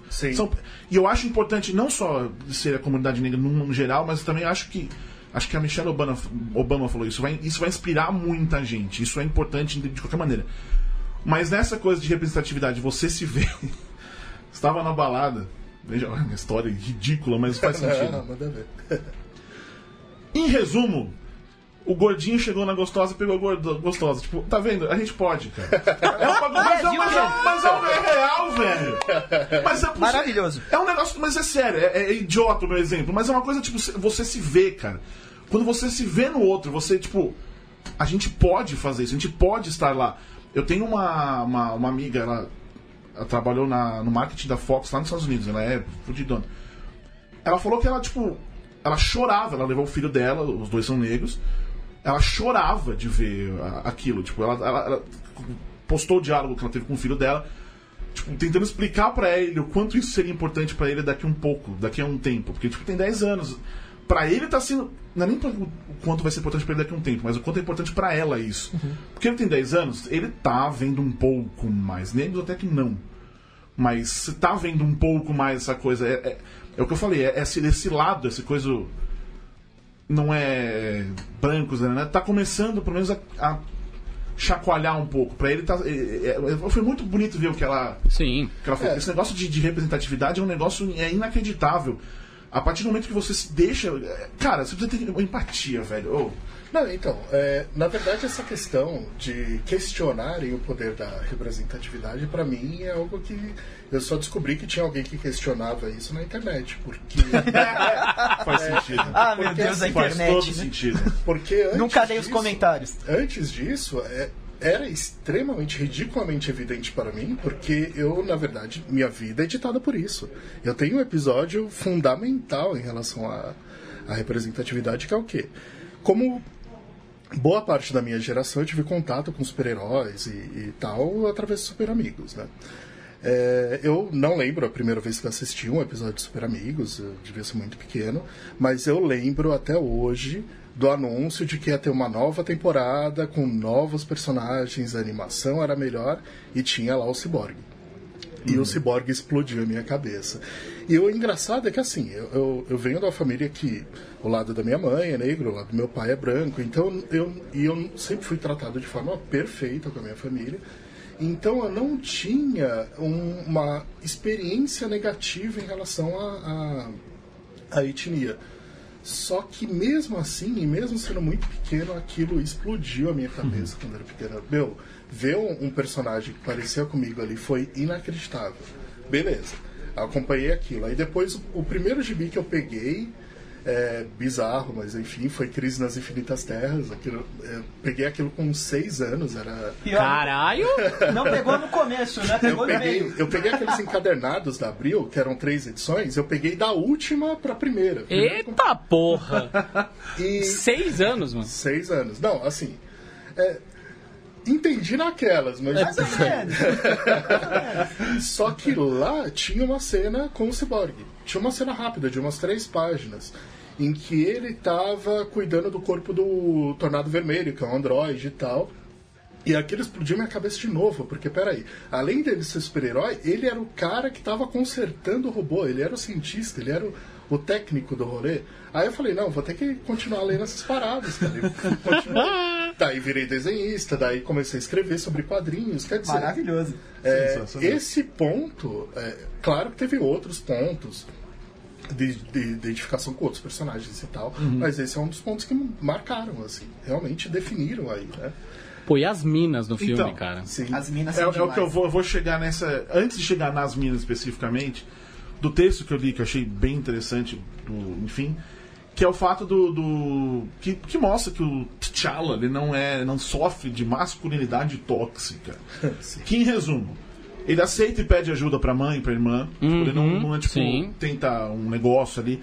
[SPEAKER 5] Sim.
[SPEAKER 3] São- e eu acho importante não só ser a comunidade negra no, geral, mas também acho que acho que a Michelle Obama, Obama falou isso. Vai, isso vai inspirar muita gente. Isso é importante de, de qualquer maneira. Mas nessa coisa de representatividade, você se vê. Estava na balada. Veja, olha uma história ridícula, mas faz
[SPEAKER 5] Não,
[SPEAKER 3] sentido.
[SPEAKER 5] manda ver.
[SPEAKER 3] Em resumo, o gordinho chegou na gostosa e pegou a gordo- gostosa. Tipo, tá vendo? A gente pode, cara. É um bagulho, mas, é, mas, é, mas é, um- é real, velho. Mas é possível.
[SPEAKER 6] Maravilhoso.
[SPEAKER 3] É um negócio, mas é sério, é, é idiota o meu exemplo, mas é uma coisa, tipo, você se vê, cara. Quando você se vê no outro, você, tipo, a gente pode fazer isso, a gente pode estar lá. Eu tenho uma, uma, uma amiga, ela trabalhou na, no marketing da Fox lá nos Estados Unidos, ela é fudidona. Ela falou que ela, tipo, ela chorava, ela levou o filho dela, os dois são negros, ela chorava de ver aquilo, tipo, ela, ela- ela postou o diálogo que ela teve com o filho dela, tipo, tentando explicar pra ele o quanto isso seria importante pra ele daqui um pouco, daqui a um tempo, porque tipo tem 10 anos. Pra ele tá sendo, não é nem pra- o quanto vai ser importante pra ele daqui a um tempo, mas o quanto é importante pra ela isso. Porque ele tem 10 anos, ele tá vendo um pouco mais, negros até que não. Mas se tá vendo um pouco mais essa coisa, é, é, é o que eu falei, é, é esse, esse lado, essa coisa não é brancos, né? Tá começando pelo menos a, a chacoalhar um pouco. Pra ele tá. é- é- foi muito bonito ver o que ela,
[SPEAKER 2] Sim.
[SPEAKER 3] que ela falou. Esse negócio de, de representatividade é um negócio é inacreditável. A partir do momento que você se deixa. é, Cara, você precisa ter uma empatia, velho. Ô,
[SPEAKER 5] Não, então, é, na verdade, essa questão de questionarem o poder da representatividade, pra mim, é algo que eu só descobri que tinha alguém que questionava isso na internet. Porque,
[SPEAKER 3] faz sentido.
[SPEAKER 6] Ah, meu
[SPEAKER 5] Porque
[SPEAKER 6] Deus, a
[SPEAKER 5] assim,
[SPEAKER 3] faz
[SPEAKER 6] internet.
[SPEAKER 3] todo
[SPEAKER 6] né?
[SPEAKER 3] sentido.
[SPEAKER 5] porque antes
[SPEAKER 6] Nunca dei os
[SPEAKER 5] disso-
[SPEAKER 6] comentários.
[SPEAKER 5] Antes disso, é, era extremamente, ridiculamente evidente para mim, porque eu, na verdade, minha vida é ditada por isso. Eu tenho um episódio fundamental em relação à, à representatividade, que é o quê? Como boa parte da minha geração eu tive contato com super-heróis e, e tal através de Super Amigos, né? É, eu não lembro a primeira vez que eu assisti um episódio de Super Amigos, eu devia ser muito pequeno, mas eu lembro até hoje do anúncio de que ia ter uma nova temporada com novos personagens, a animação era melhor e tinha lá o Cyborg. E o Cyborg explodiu a minha cabeça. E o engraçado é que, assim, eu, eu, eu venho de uma família que o lado da minha mãe é negro, o lado do meu pai é branco, então eu, e eu sempre fui tratado de forma perfeita com a minha família. Então eu não tinha um- uma experiência negativa em relação à à- à etnia. Só que mesmo assim, e mesmo sendo muito pequeno, aquilo explodiu a minha cabeça quando eu era pequeno. Meu, ver um, personagem que parecia comigo ali foi inacreditável. Beleza, acompanhei aquilo. Aí depois, o, o primeiro gibi que eu peguei, é, bizarro, mas enfim, foi Crise nas Infinitas Terras. Aquilo, é, peguei aquilo com seis anos, era...
[SPEAKER 2] Caralho!
[SPEAKER 6] Não pegou no começo, né?
[SPEAKER 5] Eu
[SPEAKER 6] Pegou no
[SPEAKER 5] peguei,
[SPEAKER 6] meio.
[SPEAKER 5] eu peguei aqueles encadernados da Abril, que eram três edições, eu peguei da última pra primeira.
[SPEAKER 2] Eita porra!
[SPEAKER 5] E
[SPEAKER 2] Seis anos, mano.
[SPEAKER 5] seis anos. Não, assim. é, entendi naquelas, mas. Só que lá tinha uma cena com o Cyborg. Tinha uma cena rápida, de umas três páginas, em que ele tava cuidando do corpo do Tornado Vermelho, que é um androide e tal. E aquilo explodiu minha cabeça de novo, porque peraí, além dele ser super-herói, ele era o cara que tava consertando o robô, ele era o cientista, ele era o, o técnico do rolê. Aí eu falei, não, vou ter que continuar lendo essas paradas, cara. Daí virei desenhista, daí comecei a escrever sobre quadrinhos, quer dizer...
[SPEAKER 6] Maravilhoso.
[SPEAKER 5] É, esse ponto, é, claro que teve outros pontos de, de identificação com outros personagens e tal, mas esse é um dos pontos que marcaram, assim, realmente definiram aí, né?
[SPEAKER 2] Pô, e as minas no filme,
[SPEAKER 3] Então,
[SPEAKER 2] cara?
[SPEAKER 5] Sim.
[SPEAKER 6] As minas
[SPEAKER 3] É,
[SPEAKER 6] são
[SPEAKER 3] é o que eu vou, eu vou chegar nessa. Antes de chegar nas minas especificamente, do texto que eu li, que eu achei bem interessante, do- enfim, que é o fato do. do- que, que mostra que o T'Challa ele não, é, não sofre de masculinidade tóxica. que, em resumo, ele aceita e pede ajuda pra mãe, pra irmã. tipo, ele não, não é tipo,
[SPEAKER 2] sim.
[SPEAKER 3] tenta um negócio ali.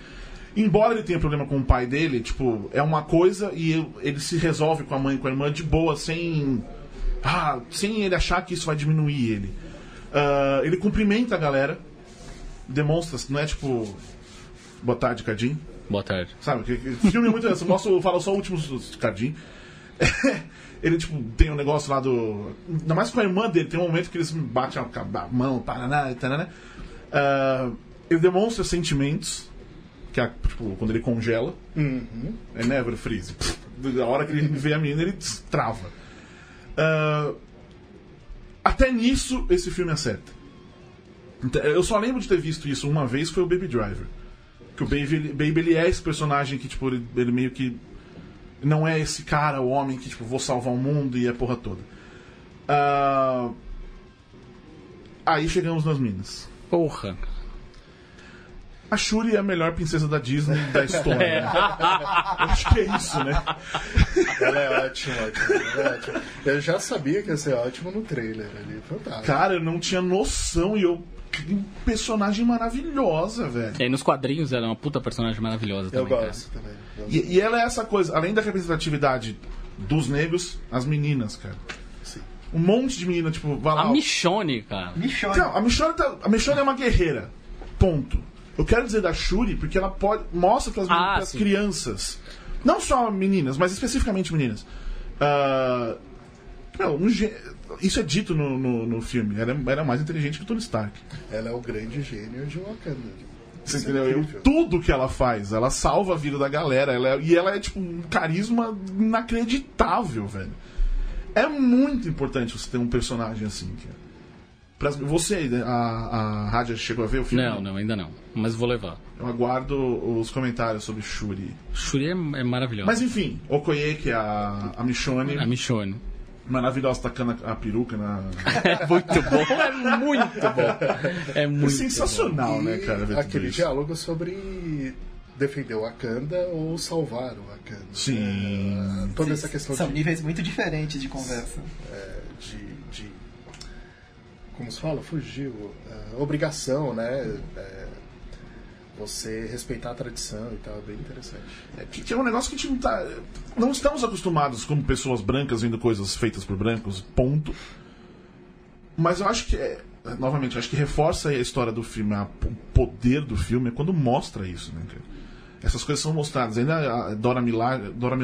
[SPEAKER 3] Embora ele tenha problema com o pai dele, tipo, é uma coisa e ele- se resolve com a mãe e com a irmã de boa, sem. Ah, sem ele achar que isso vai diminuir ele. Ah, ele cumprimenta a galera, demonstra, não é tipo. Boa tarde, Cardim.
[SPEAKER 2] Boa tarde.
[SPEAKER 3] Sabe? Que, que filme é muito. Mostra, fala só o último Cardim. ele, tipo, tem um negócio lá do. Ainda mais com a irmã dele, tem um momento que eles batem a, mão, paraná, taraná. Ah, ele demonstra sentimentos, que é tipo, quando ele congela. É never freeze. Pff, Da hora que ele vê a menina, ele trava. Ah, até nisso, esse filme acerta. Então, Eu só lembro de ter visto isso uma vez, foi o Baby Driver. Que o Baby, ele- Baby ele é esse personagem que, tipo, ele, ele meio que. Não é esse cara, o homem que, tipo, vou salvar o mundo e a porra toda. Ah, Aí chegamos nas minas.
[SPEAKER 2] Porra.
[SPEAKER 3] A Shuri é a melhor princesa da Disney da história.
[SPEAKER 2] É.
[SPEAKER 3] né? Acho que é isso, né?
[SPEAKER 5] Ela é ótima, ótima, ela é ótima. Eu já sabia que ia ser ótimo no trailer ali, fantástico.
[SPEAKER 3] Cara, eu não tinha noção e eu. Que personagem maravilhosa, velho.
[SPEAKER 2] E aí nos quadrinhos ela é uma puta personagem maravilhosa
[SPEAKER 5] Eu
[SPEAKER 2] também, cara.
[SPEAKER 5] gosto também. Eu-
[SPEAKER 3] E, e ela é essa coisa, além da representatividade dos negros, as meninas, cara.
[SPEAKER 5] Sim.
[SPEAKER 3] Um monte de menina, tipo, vai lá.
[SPEAKER 2] A Michonne, cara.
[SPEAKER 6] Michonne.
[SPEAKER 3] Não, a Michonne, tá- a Michonne é uma guerreira. Ponto. Eu quero dizer da Shuri porque ela pode mostra para
[SPEAKER 2] Ah,
[SPEAKER 3] as
[SPEAKER 2] sim.
[SPEAKER 3] crianças, não só meninas, mas especificamente meninas. Ah, meu, um gê- isso é dito no, no, no filme. Ela é, ela é mais inteligente que o Tony Stark.
[SPEAKER 5] Ela é o grande gênio de Wakanda.
[SPEAKER 3] Você
[SPEAKER 5] é
[SPEAKER 3] entendeu?
[SPEAKER 5] incrível.
[SPEAKER 3] Tudo que ela faz, ela salva a vida da galera. Ela é- e ela é tipo um carisma inacreditável, velho. É muito importante você ter um personagem assim, cara. Pra- você, né, a, a Rádia chegou a ver o filme?
[SPEAKER 2] Não, não, ainda não. Mas vou levar.
[SPEAKER 3] Eu aguardo os comentários sobre Shuri.
[SPEAKER 2] Shuri é, é maravilhosa.
[SPEAKER 3] Mas enfim, Okoye, que é a, a Michonne,
[SPEAKER 2] A Michonne.
[SPEAKER 3] Maravilhosa, tacando a, a peruca na.
[SPEAKER 2] É muito bom, é muito bom. É
[SPEAKER 3] É
[SPEAKER 2] muito
[SPEAKER 3] sensacional, né, cara? ver tudo
[SPEAKER 5] aquele
[SPEAKER 3] isso.
[SPEAKER 5] diálogo sobre defender o Wakanda ou salvar o Wakanda.
[SPEAKER 3] Sim.
[SPEAKER 5] É, toda essa questão
[SPEAKER 6] São
[SPEAKER 5] de,
[SPEAKER 6] níveis muito diferentes de conversa.
[SPEAKER 5] é, de, de- Como se fala? Fugiu. É, obrigação, né? É, você respeitar a tradição e tal. É bem interessante.
[SPEAKER 3] É, que, é um negócio que a gente não tá. Não estamos acostumados como pessoas brancas vendo coisas feitas por brancos, ponto. Mas eu acho que. É, novamente, eu acho que reforça a história do filme, a- o poder do filme é quando mostra isso, né? Essas coisas são mostradas. Ainda a Dora Milaje, Dora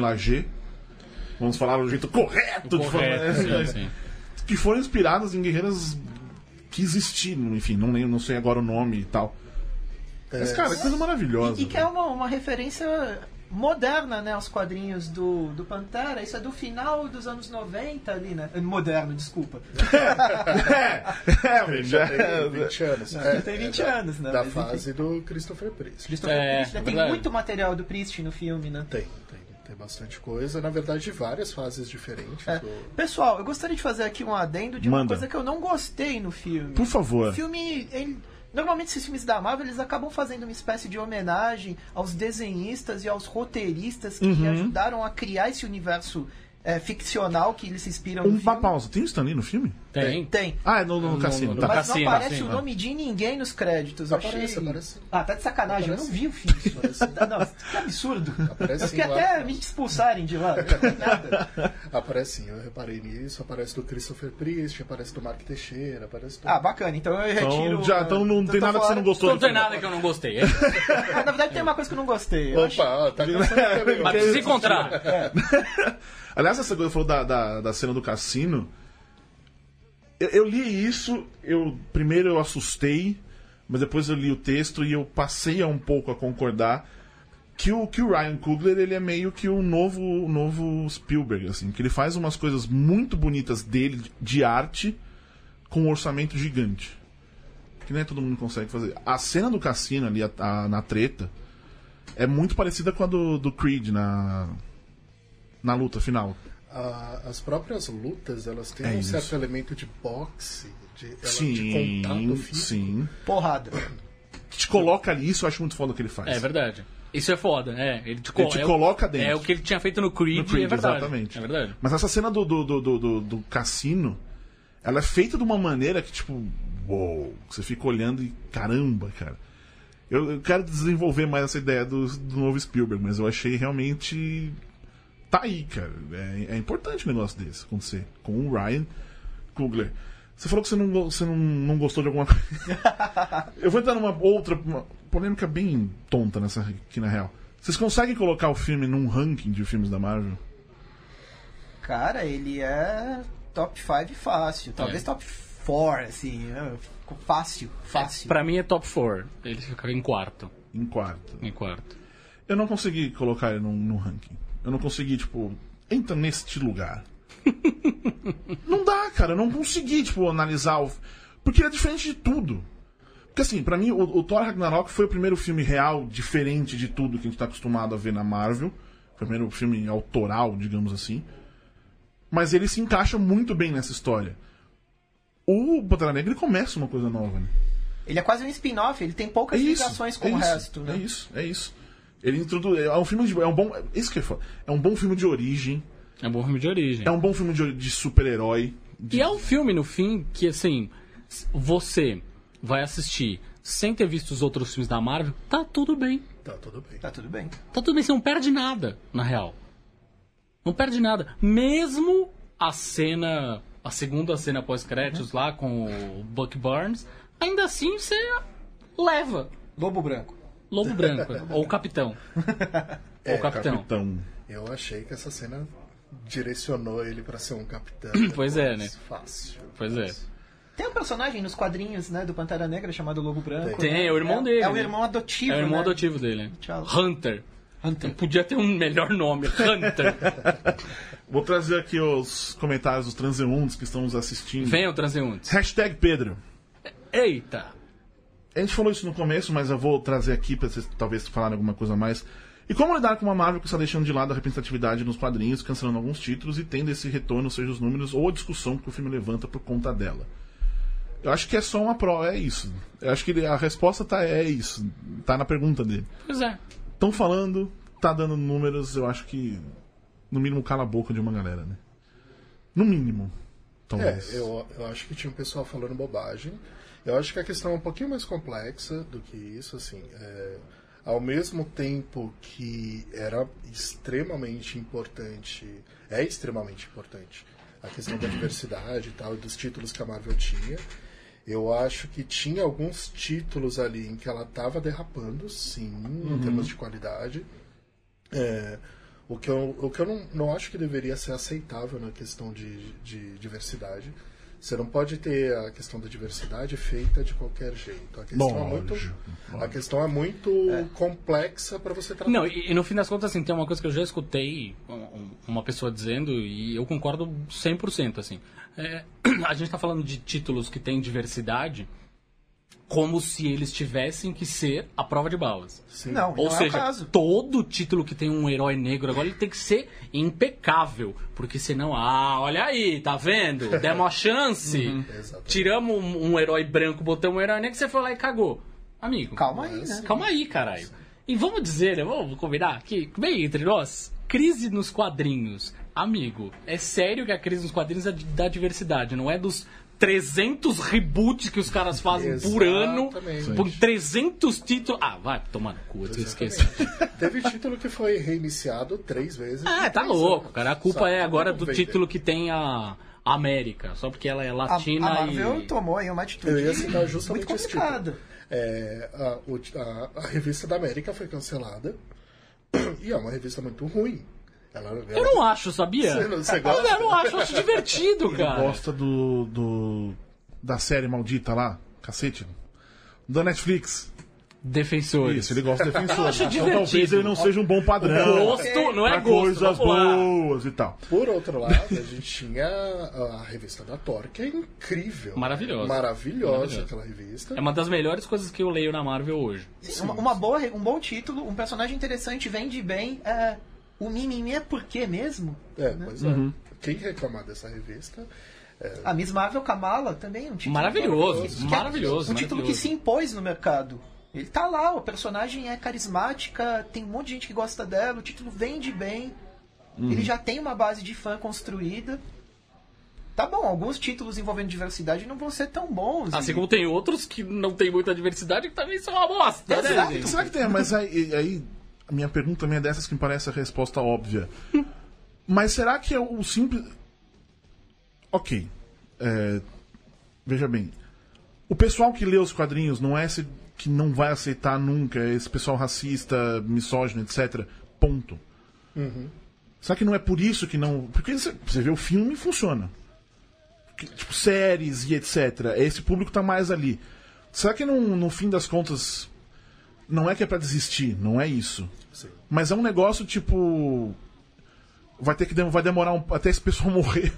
[SPEAKER 3] vamos falar do jeito correto, de
[SPEAKER 2] correto,
[SPEAKER 3] falar,
[SPEAKER 2] sim, sim.
[SPEAKER 3] que foram inspiradas em guerreiras que existiram, enfim, não lembro, não sei agora o nome e tal. Mas, cara, que coisa maravilhosa.
[SPEAKER 6] E, e que é uma, uma referência moderna, né, aos quadrinhos do, do Pantera. Isso é do final dos anos 90 ali, né? Moderno, desculpa.
[SPEAKER 3] É, é, velho,
[SPEAKER 5] Já
[SPEAKER 3] já-
[SPEAKER 5] tem 20 anos.
[SPEAKER 6] Já tem 20
[SPEAKER 5] da-
[SPEAKER 6] anos, né?
[SPEAKER 5] Da
[SPEAKER 6] Mas, enfim.
[SPEAKER 5] fase do Christopher Priest.
[SPEAKER 6] Christopher
[SPEAKER 2] É,
[SPEAKER 6] Priest, né?
[SPEAKER 2] é
[SPEAKER 6] Tem
[SPEAKER 2] verdade.
[SPEAKER 6] muito material do Priest no filme, né?
[SPEAKER 5] Tem, tem. Tem bastante coisa. Na verdade, várias fases diferentes.
[SPEAKER 6] É.
[SPEAKER 5] do-
[SPEAKER 6] Pessoal, eu gostaria de fazer aqui um adendo de uma
[SPEAKER 3] Manda.
[SPEAKER 6] coisa que eu não gostei no filme.
[SPEAKER 3] Por favor.
[SPEAKER 6] O filme, ele- normalmente esses filmes da Marvel, eles acabam fazendo uma espécie de homenagem aos desenhistas e aos roteiristas que
[SPEAKER 3] Uhum.
[SPEAKER 6] ajudaram a criar esse universo é, ficcional que eles se inspiram no
[SPEAKER 3] Um, uma
[SPEAKER 6] filme.
[SPEAKER 3] pausa. Tem o Stanley no filme?
[SPEAKER 2] Tem.
[SPEAKER 6] Tem.
[SPEAKER 3] Ah, é no, no, cassino.
[SPEAKER 2] no
[SPEAKER 3] tá.
[SPEAKER 6] Mas
[SPEAKER 2] Cassino,
[SPEAKER 6] não aparece
[SPEAKER 2] cassino,
[SPEAKER 6] o
[SPEAKER 2] né?
[SPEAKER 6] nome de ninguém nos créditos.
[SPEAKER 5] Aparece,
[SPEAKER 6] achei...
[SPEAKER 5] aparece.
[SPEAKER 6] Ah, tá de sacanagem. Eu não vi o filme. Não, que absurdo.
[SPEAKER 5] Aparece
[SPEAKER 6] Eu
[SPEAKER 5] sim
[SPEAKER 6] fiquei
[SPEAKER 5] lá.
[SPEAKER 6] até me expulsarem de lá. Não tem nada.
[SPEAKER 5] Aparece sim, eu reparei nisso. Aparece do Christopher Priest, aparece do Mark Teixeira, aparece do...
[SPEAKER 6] Ah, bacana. Então eu retiro...
[SPEAKER 3] Então, já, então não tem nada que você não gostou.
[SPEAKER 2] Não tem nada que eu não gostei.
[SPEAKER 6] Ah, na verdade tem uma coisa que eu não gostei. Eu
[SPEAKER 5] Opa, ó, tá.
[SPEAKER 2] Mas precisa encontrar.
[SPEAKER 3] Aliás, essa coisa falou da, da, da cena do cassino. Eu, eu li isso, eu primeiro eu assustei, mas depois eu li o texto e eu passei a um pouco a concordar que o, que o Ryan Coogler ele é meio que o novo, o novo Spielberg, assim, que ele faz umas coisas muito bonitas dele, de arte, com um orçamento gigante. Que nem todo mundo consegue fazer. A cena do cassino ali, a- a- na treta, é muito parecida com a do, do Creed na, na luta final.
[SPEAKER 5] As próprias lutas, elas têm
[SPEAKER 3] É
[SPEAKER 5] um
[SPEAKER 3] isso.
[SPEAKER 5] certo elemento de boxe, de, ela, de
[SPEAKER 3] Sim,
[SPEAKER 5] contato físico.
[SPEAKER 3] sim.
[SPEAKER 6] Porrada.
[SPEAKER 3] Que te coloca ali, isso eu acho muito foda o que ele faz.
[SPEAKER 2] É verdade. Isso é foda, é. Ele te,
[SPEAKER 3] Ele te
[SPEAKER 2] é o-
[SPEAKER 3] coloca dentro.
[SPEAKER 2] É o que ele tinha feito no Creed,
[SPEAKER 3] No Creed,
[SPEAKER 2] é verdade.
[SPEAKER 3] exatamente.
[SPEAKER 2] É verdade.
[SPEAKER 3] Mas essa cena do, do, do, do, do- do cassino, ela é feita de uma maneira que, tipo, uou, você fica olhando e caramba, cara. Eu, eu quero desenvolver mais essa ideia do, do novo Spielberg, mas eu achei realmente. Tá aí, cara. É, é importante um negócio desse acontecer. Com o Ryan Coogler. Você falou que você não, você não, não gostou de alguma coisa. eu vou entrar numa outra uma polêmica bem tonta nessa aqui na real. Vocês conseguem colocar o filme num ranking de filmes da Marvel?
[SPEAKER 6] Cara, ele é top 5 fácil. Talvez
[SPEAKER 2] É.
[SPEAKER 6] top 4, assim. né? Fácil, fácil.
[SPEAKER 2] Pra mim é top 4. Ele fica em quarto.
[SPEAKER 3] Em quarto.
[SPEAKER 2] Em quarto.
[SPEAKER 3] Eu não consegui colocar ele num, num ranking. Eu não consegui, tipo, entra neste lugar. não dá, cara. Eu não consegui, tipo, analisar o. Porque ele é diferente de tudo. Porque, assim, pra mim, o, o Thor Ragnarok foi o primeiro filme real, diferente de tudo que a gente tá acostumado a ver na Marvel. Foi o primeiro filme autoral, digamos assim. Mas ele se encaixa muito bem nessa história. O Pantera Negra ele começa uma coisa nova, né?
[SPEAKER 6] Ele é quase um spin-off, ele tem poucas ligações com
[SPEAKER 3] é
[SPEAKER 6] o
[SPEAKER 3] isso,
[SPEAKER 6] resto, né?
[SPEAKER 3] É isso, é isso. Ele introduz. É um filme de. É um bom. é Isso que é foda. É um bom filme de origem.
[SPEAKER 2] É um bom filme de origem.
[SPEAKER 3] É um bom filme de, de super-herói. de-
[SPEAKER 2] E é um filme, no fim, que, assim, você vai assistir sem ter visto os outros filmes da Marvel, tá tudo bem.
[SPEAKER 5] Tá, tudo bem.
[SPEAKER 6] Tá tudo bem.
[SPEAKER 2] Tá tudo bem, você não perde nada, na real. Não perde nada. Mesmo a cena, a segunda cena pós-créditos lá com o Buck Barnes, ainda assim você leva.
[SPEAKER 6] Lobo Branco.
[SPEAKER 2] Lobo Branco, ou Capitão. ou Capitão.
[SPEAKER 3] Capitão.
[SPEAKER 5] Eu achei que essa cena direcionou ele pra ser um capitão.
[SPEAKER 2] Pois é, né?
[SPEAKER 5] Fácil.
[SPEAKER 2] Pois é.
[SPEAKER 6] Tem um personagem nos quadrinhos, né, do Pantera Negra chamado Lobo Branco.
[SPEAKER 2] Tem,
[SPEAKER 6] né?
[SPEAKER 2] é o irmão
[SPEAKER 6] é,
[SPEAKER 2] dele,
[SPEAKER 6] É o
[SPEAKER 2] né?
[SPEAKER 6] irmão adotivo,
[SPEAKER 2] É o irmão
[SPEAKER 6] né?
[SPEAKER 2] adotivo dele.
[SPEAKER 6] Tchau.
[SPEAKER 2] Hunter.
[SPEAKER 6] Hunter.
[SPEAKER 2] Podia ter um melhor nome, Hunter.
[SPEAKER 3] Vou trazer aqui os comentários dos transeuntes que estão nos assistindo.
[SPEAKER 2] Venham, transeuntes.
[SPEAKER 3] Hashtag Pedro.
[SPEAKER 2] Eita!
[SPEAKER 3] A gente falou isso no começo, mas eu vou trazer aqui pra vocês talvez falarem alguma coisa a mais. E como lidar com uma Marvel que está deixando de lado a representatividade nos quadrinhos, cancelando alguns títulos e tendo esse retorno, seja os números ou a discussão que o filme levanta por conta dela? Eu acho que é só uma prova, é isso. Eu acho que a resposta tá é isso, tá na pergunta dele.
[SPEAKER 2] Pois é.
[SPEAKER 3] Estão falando, tá dando números, eu acho que no mínimo cala a boca de uma galera, né? No mínimo.
[SPEAKER 5] É,
[SPEAKER 3] Talvez.
[SPEAKER 5] eu, eu acho que tinha um pessoal falando bobagem. Eu acho que a questão é um pouquinho mais complexa do que isso, assim. é, ao mesmo tempo que era extremamente importante, é extremamente importante a questão da diversidade e tal, e dos títulos que a Marvel tinha, eu acho que tinha alguns títulos ali em que ela estava derrapando, sim, em termos de qualidade. É, o que eu, o que eu não, não acho que deveria ser aceitável na questão de, de diversidade. Você não pode ter a questão da diversidade feita de qualquer jeito. A questão é muito,
[SPEAKER 3] Lógico,
[SPEAKER 5] a questão é muito complexa para você tratar.
[SPEAKER 2] Não, e, e no fim das contas, assim, tem uma coisa que eu já escutei um- um- uma pessoa dizendo e eu concordo 100%, assim. É, a gente tá falando de títulos que têm diversidade como se eles tivessem que ser a prova de balas.
[SPEAKER 6] Não,
[SPEAKER 2] Ou
[SPEAKER 6] não é o
[SPEAKER 2] seja,
[SPEAKER 6] caso.
[SPEAKER 2] todo título que tem um herói negro agora ele tem que ser impecável. Porque senão, ah, olha aí, tá vendo? Demos uma chance.
[SPEAKER 5] Exatamente.
[SPEAKER 2] Tiramos um, um herói branco, botamos um herói negro, você foi lá e cagou. Amigo.
[SPEAKER 6] Calma aí, né?
[SPEAKER 2] Calma aí, caralho. E vamos dizer, né, vamos combinar que, bem entre nós, crise nos quadrinhos. Amigo, é sério que a crise nos quadrinhos é da diversidade, não é dos 300 reboots que os caras fazem por ano,
[SPEAKER 5] Exatamente.
[SPEAKER 2] por 300 títulos. Ah, vai tomar no cu, eu esqueci.
[SPEAKER 5] Teve título que foi reiniciado três vezes.
[SPEAKER 2] Ah,
[SPEAKER 5] em
[SPEAKER 2] tá louco,
[SPEAKER 5] anos.
[SPEAKER 2] cara. A culpa
[SPEAKER 5] Sabe?
[SPEAKER 2] é agora do
[SPEAKER 5] vender.
[SPEAKER 2] título que tem a América, só porque ela é
[SPEAKER 6] A,
[SPEAKER 2] latina
[SPEAKER 6] a Marvel
[SPEAKER 2] e.
[SPEAKER 6] tomou aí uma atitude
[SPEAKER 5] Eu ia citar justamente
[SPEAKER 6] muito complicada.
[SPEAKER 5] É, a, o- a- a revista da América foi cancelada. E é uma revista muito ruim. Ela, ela-
[SPEAKER 2] Eu não acho, sabia?
[SPEAKER 5] Você não- você gosta?
[SPEAKER 2] Eu não acho, eu acho divertido, cara.
[SPEAKER 3] Gosta do, do. da série maldita lá? Cacete. Da Netflix.
[SPEAKER 2] Defensores.
[SPEAKER 3] Isso, ele gosta de defensor.
[SPEAKER 2] acho
[SPEAKER 3] então talvez ele não seja um bom padrão.
[SPEAKER 2] Gosto não é gosto.
[SPEAKER 3] coisas boas e tal.
[SPEAKER 5] Por outro lado, a gente tinha a, a revista da Thor, que é incrível.
[SPEAKER 2] Maravilhosa.
[SPEAKER 5] Maravilhosa,
[SPEAKER 2] Maravilhosa.
[SPEAKER 5] aquela revista.
[SPEAKER 2] É uma das melhores coisas que eu leio na Marvel hoje.
[SPEAKER 6] Sim, uma, uma boa, um bom título, um personagem interessante, vende bem. É, o mimimi é por quê mesmo?
[SPEAKER 5] É, pois é.
[SPEAKER 2] Uhum.
[SPEAKER 5] Quem reclamar dessa revista.
[SPEAKER 6] A Miss Marvel Kamala também é um título
[SPEAKER 2] Maravilhoso,
[SPEAKER 6] que- que é
[SPEAKER 2] maravilhoso,
[SPEAKER 6] Um título que
[SPEAKER 2] maravilhoso.
[SPEAKER 6] se impôs no mercado. Ele tá lá, o personagem é carismática, tem um monte de gente que gosta dela, o título vende bem,
[SPEAKER 2] Uhum.
[SPEAKER 6] ele já tem uma base de fã construída. Tá bom, alguns títulos envolvendo diversidade não vão ser tão bons.
[SPEAKER 2] Assim
[SPEAKER 6] e-
[SPEAKER 2] como tem outros que não tem muita diversidade que também são uma bosta. né,
[SPEAKER 6] Exato.
[SPEAKER 3] Será que tem? Mas aí, aí a minha pergunta também é dessas que me parece a resposta óbvia. Mas será que é o simples. Ok. É, Veja bem. O pessoal que lê os quadrinhos não é esse que não vai aceitar nunca, é esse pessoal racista, misógino, etc. Ponto. Será que não é por isso que não. Porque você vê o filme e funciona. Tipo, séries e etc. Esse público tá mais ali. Será que no, no fim das contas não é que é pra desistir, não é isso.
[SPEAKER 5] Sim.
[SPEAKER 3] Mas é um negócio tipo. Vai ter que vai demorar um- até esse pessoal morrer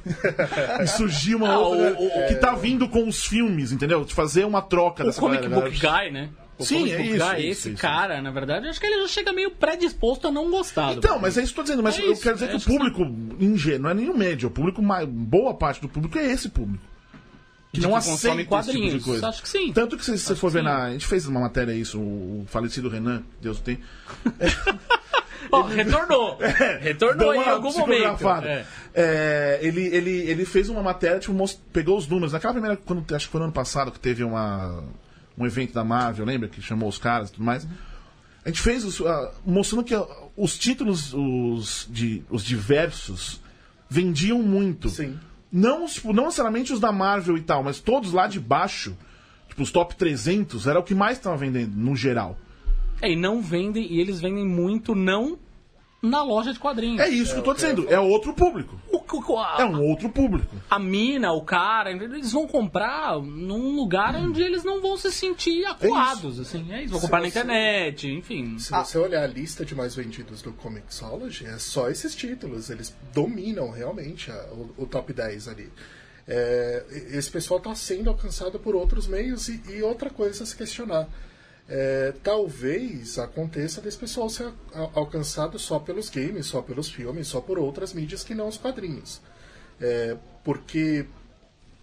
[SPEAKER 3] e surgir uma
[SPEAKER 2] Ah,
[SPEAKER 3] outra
[SPEAKER 2] o- o-
[SPEAKER 3] que tá vindo com os filmes, entendeu? De fazer uma troca
[SPEAKER 2] O
[SPEAKER 3] dessa
[SPEAKER 2] comic
[SPEAKER 3] galera.
[SPEAKER 2] book guy, né? O
[SPEAKER 3] Sim, é
[SPEAKER 2] book
[SPEAKER 3] isso,
[SPEAKER 2] guy,
[SPEAKER 3] isso,
[SPEAKER 2] esse
[SPEAKER 3] isso,
[SPEAKER 2] cara, na verdade, eu acho que ele já chega meio predisposto a não gostar.
[SPEAKER 3] Então, mas é isso que eu tô dizendo. Mas
[SPEAKER 2] É
[SPEAKER 3] eu
[SPEAKER 2] isso,
[SPEAKER 3] quero dizer
[SPEAKER 2] é,
[SPEAKER 3] que o
[SPEAKER 2] que
[SPEAKER 3] público, em geral, não é nem o médio, o público, mais, boa parte do público é esse público. Que não aceita
[SPEAKER 2] consome
[SPEAKER 3] esse tipo de
[SPEAKER 2] quadrinhos.
[SPEAKER 3] coisa.
[SPEAKER 2] Acho que sim.
[SPEAKER 3] Tanto que se você for ver
[SPEAKER 2] sim.
[SPEAKER 3] na. A gente fez uma matéria isso, o, o falecido Renan, Deus o tem.
[SPEAKER 2] Ó, retornou. Retornou
[SPEAKER 3] Deu
[SPEAKER 2] em algum momento. É.
[SPEAKER 3] É, ele, ele, ele fez uma matéria, tipo, most- pegou os números. Naquela primeira, quando, acho que foi no ano passado que teve uma, um evento da Marvel, lembra? Que chamou os caras e tudo mais. A gente fez os, ah, mostrando que ah, os títulos, os, de, os diversos, vendiam muito.
[SPEAKER 5] Sim.
[SPEAKER 3] Não, tipo, não necessariamente os da Marvel e tal, mas todos lá de baixo, tipo, os top 300, era o que mais estava vendendo, no geral.
[SPEAKER 2] É, e não vendem, e eles vendem muito não na loja de quadrinhos.
[SPEAKER 3] É isso que eu tô dizendo, é outro público.
[SPEAKER 2] O- o- a,
[SPEAKER 3] É um outro público.
[SPEAKER 2] a mina, o cara, eles vão comprar num lugar onde eles não vão se sentir acuados, assim. É isso, vão
[SPEAKER 5] Se
[SPEAKER 2] comprar na
[SPEAKER 5] você-
[SPEAKER 2] internet, enfim.
[SPEAKER 5] Se você olhar a lista de mais vendidos do Comixology, é só esses títulos. Eles dominam realmente a- o, o top 10 ali. É, esse pessoal está sendo alcançado por outros meios e, e outra coisa a se questionar. É, talvez aconteça desse pessoal ser alcançado só pelos games, só pelos filmes, só por outras mídias que não os quadrinhos. É, porque,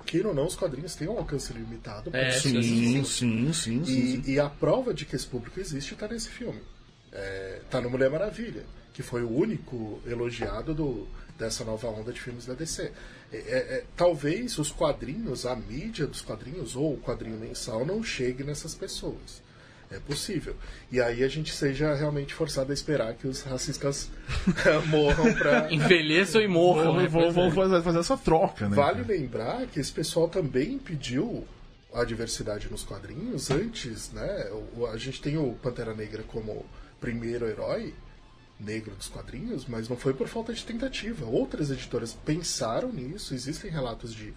[SPEAKER 5] queira ou não, os quadrinhos têm um alcance limitado.
[SPEAKER 2] É, sim,
[SPEAKER 3] Sim, sim, sim, sim. sim.
[SPEAKER 5] e, e a prova de que esse público existe está nesse filme. É, tá no Mulher Maravilha, que foi o único elogiado do, dessa nova onda de filmes da DC. É, é, é, talvez os quadrinhos, a mídia dos quadrinhos ou o quadrinho mensal não chegue nessas pessoas. É possível. E aí a gente seja realmente forçado a esperar que os racistas morram para
[SPEAKER 2] Envelheçam e morram. né?
[SPEAKER 3] Vamos, vamos fazer, fazer essa troca, né?
[SPEAKER 5] Vale lembrar que esse pessoal também pediu a diversidade nos quadrinhos antes, né? O- A gente tem o Pantera Negra como primeiro herói negro dos quadrinhos, mas não foi por falta de tentativa. Outras editoras pensaram nisso, existem relatos de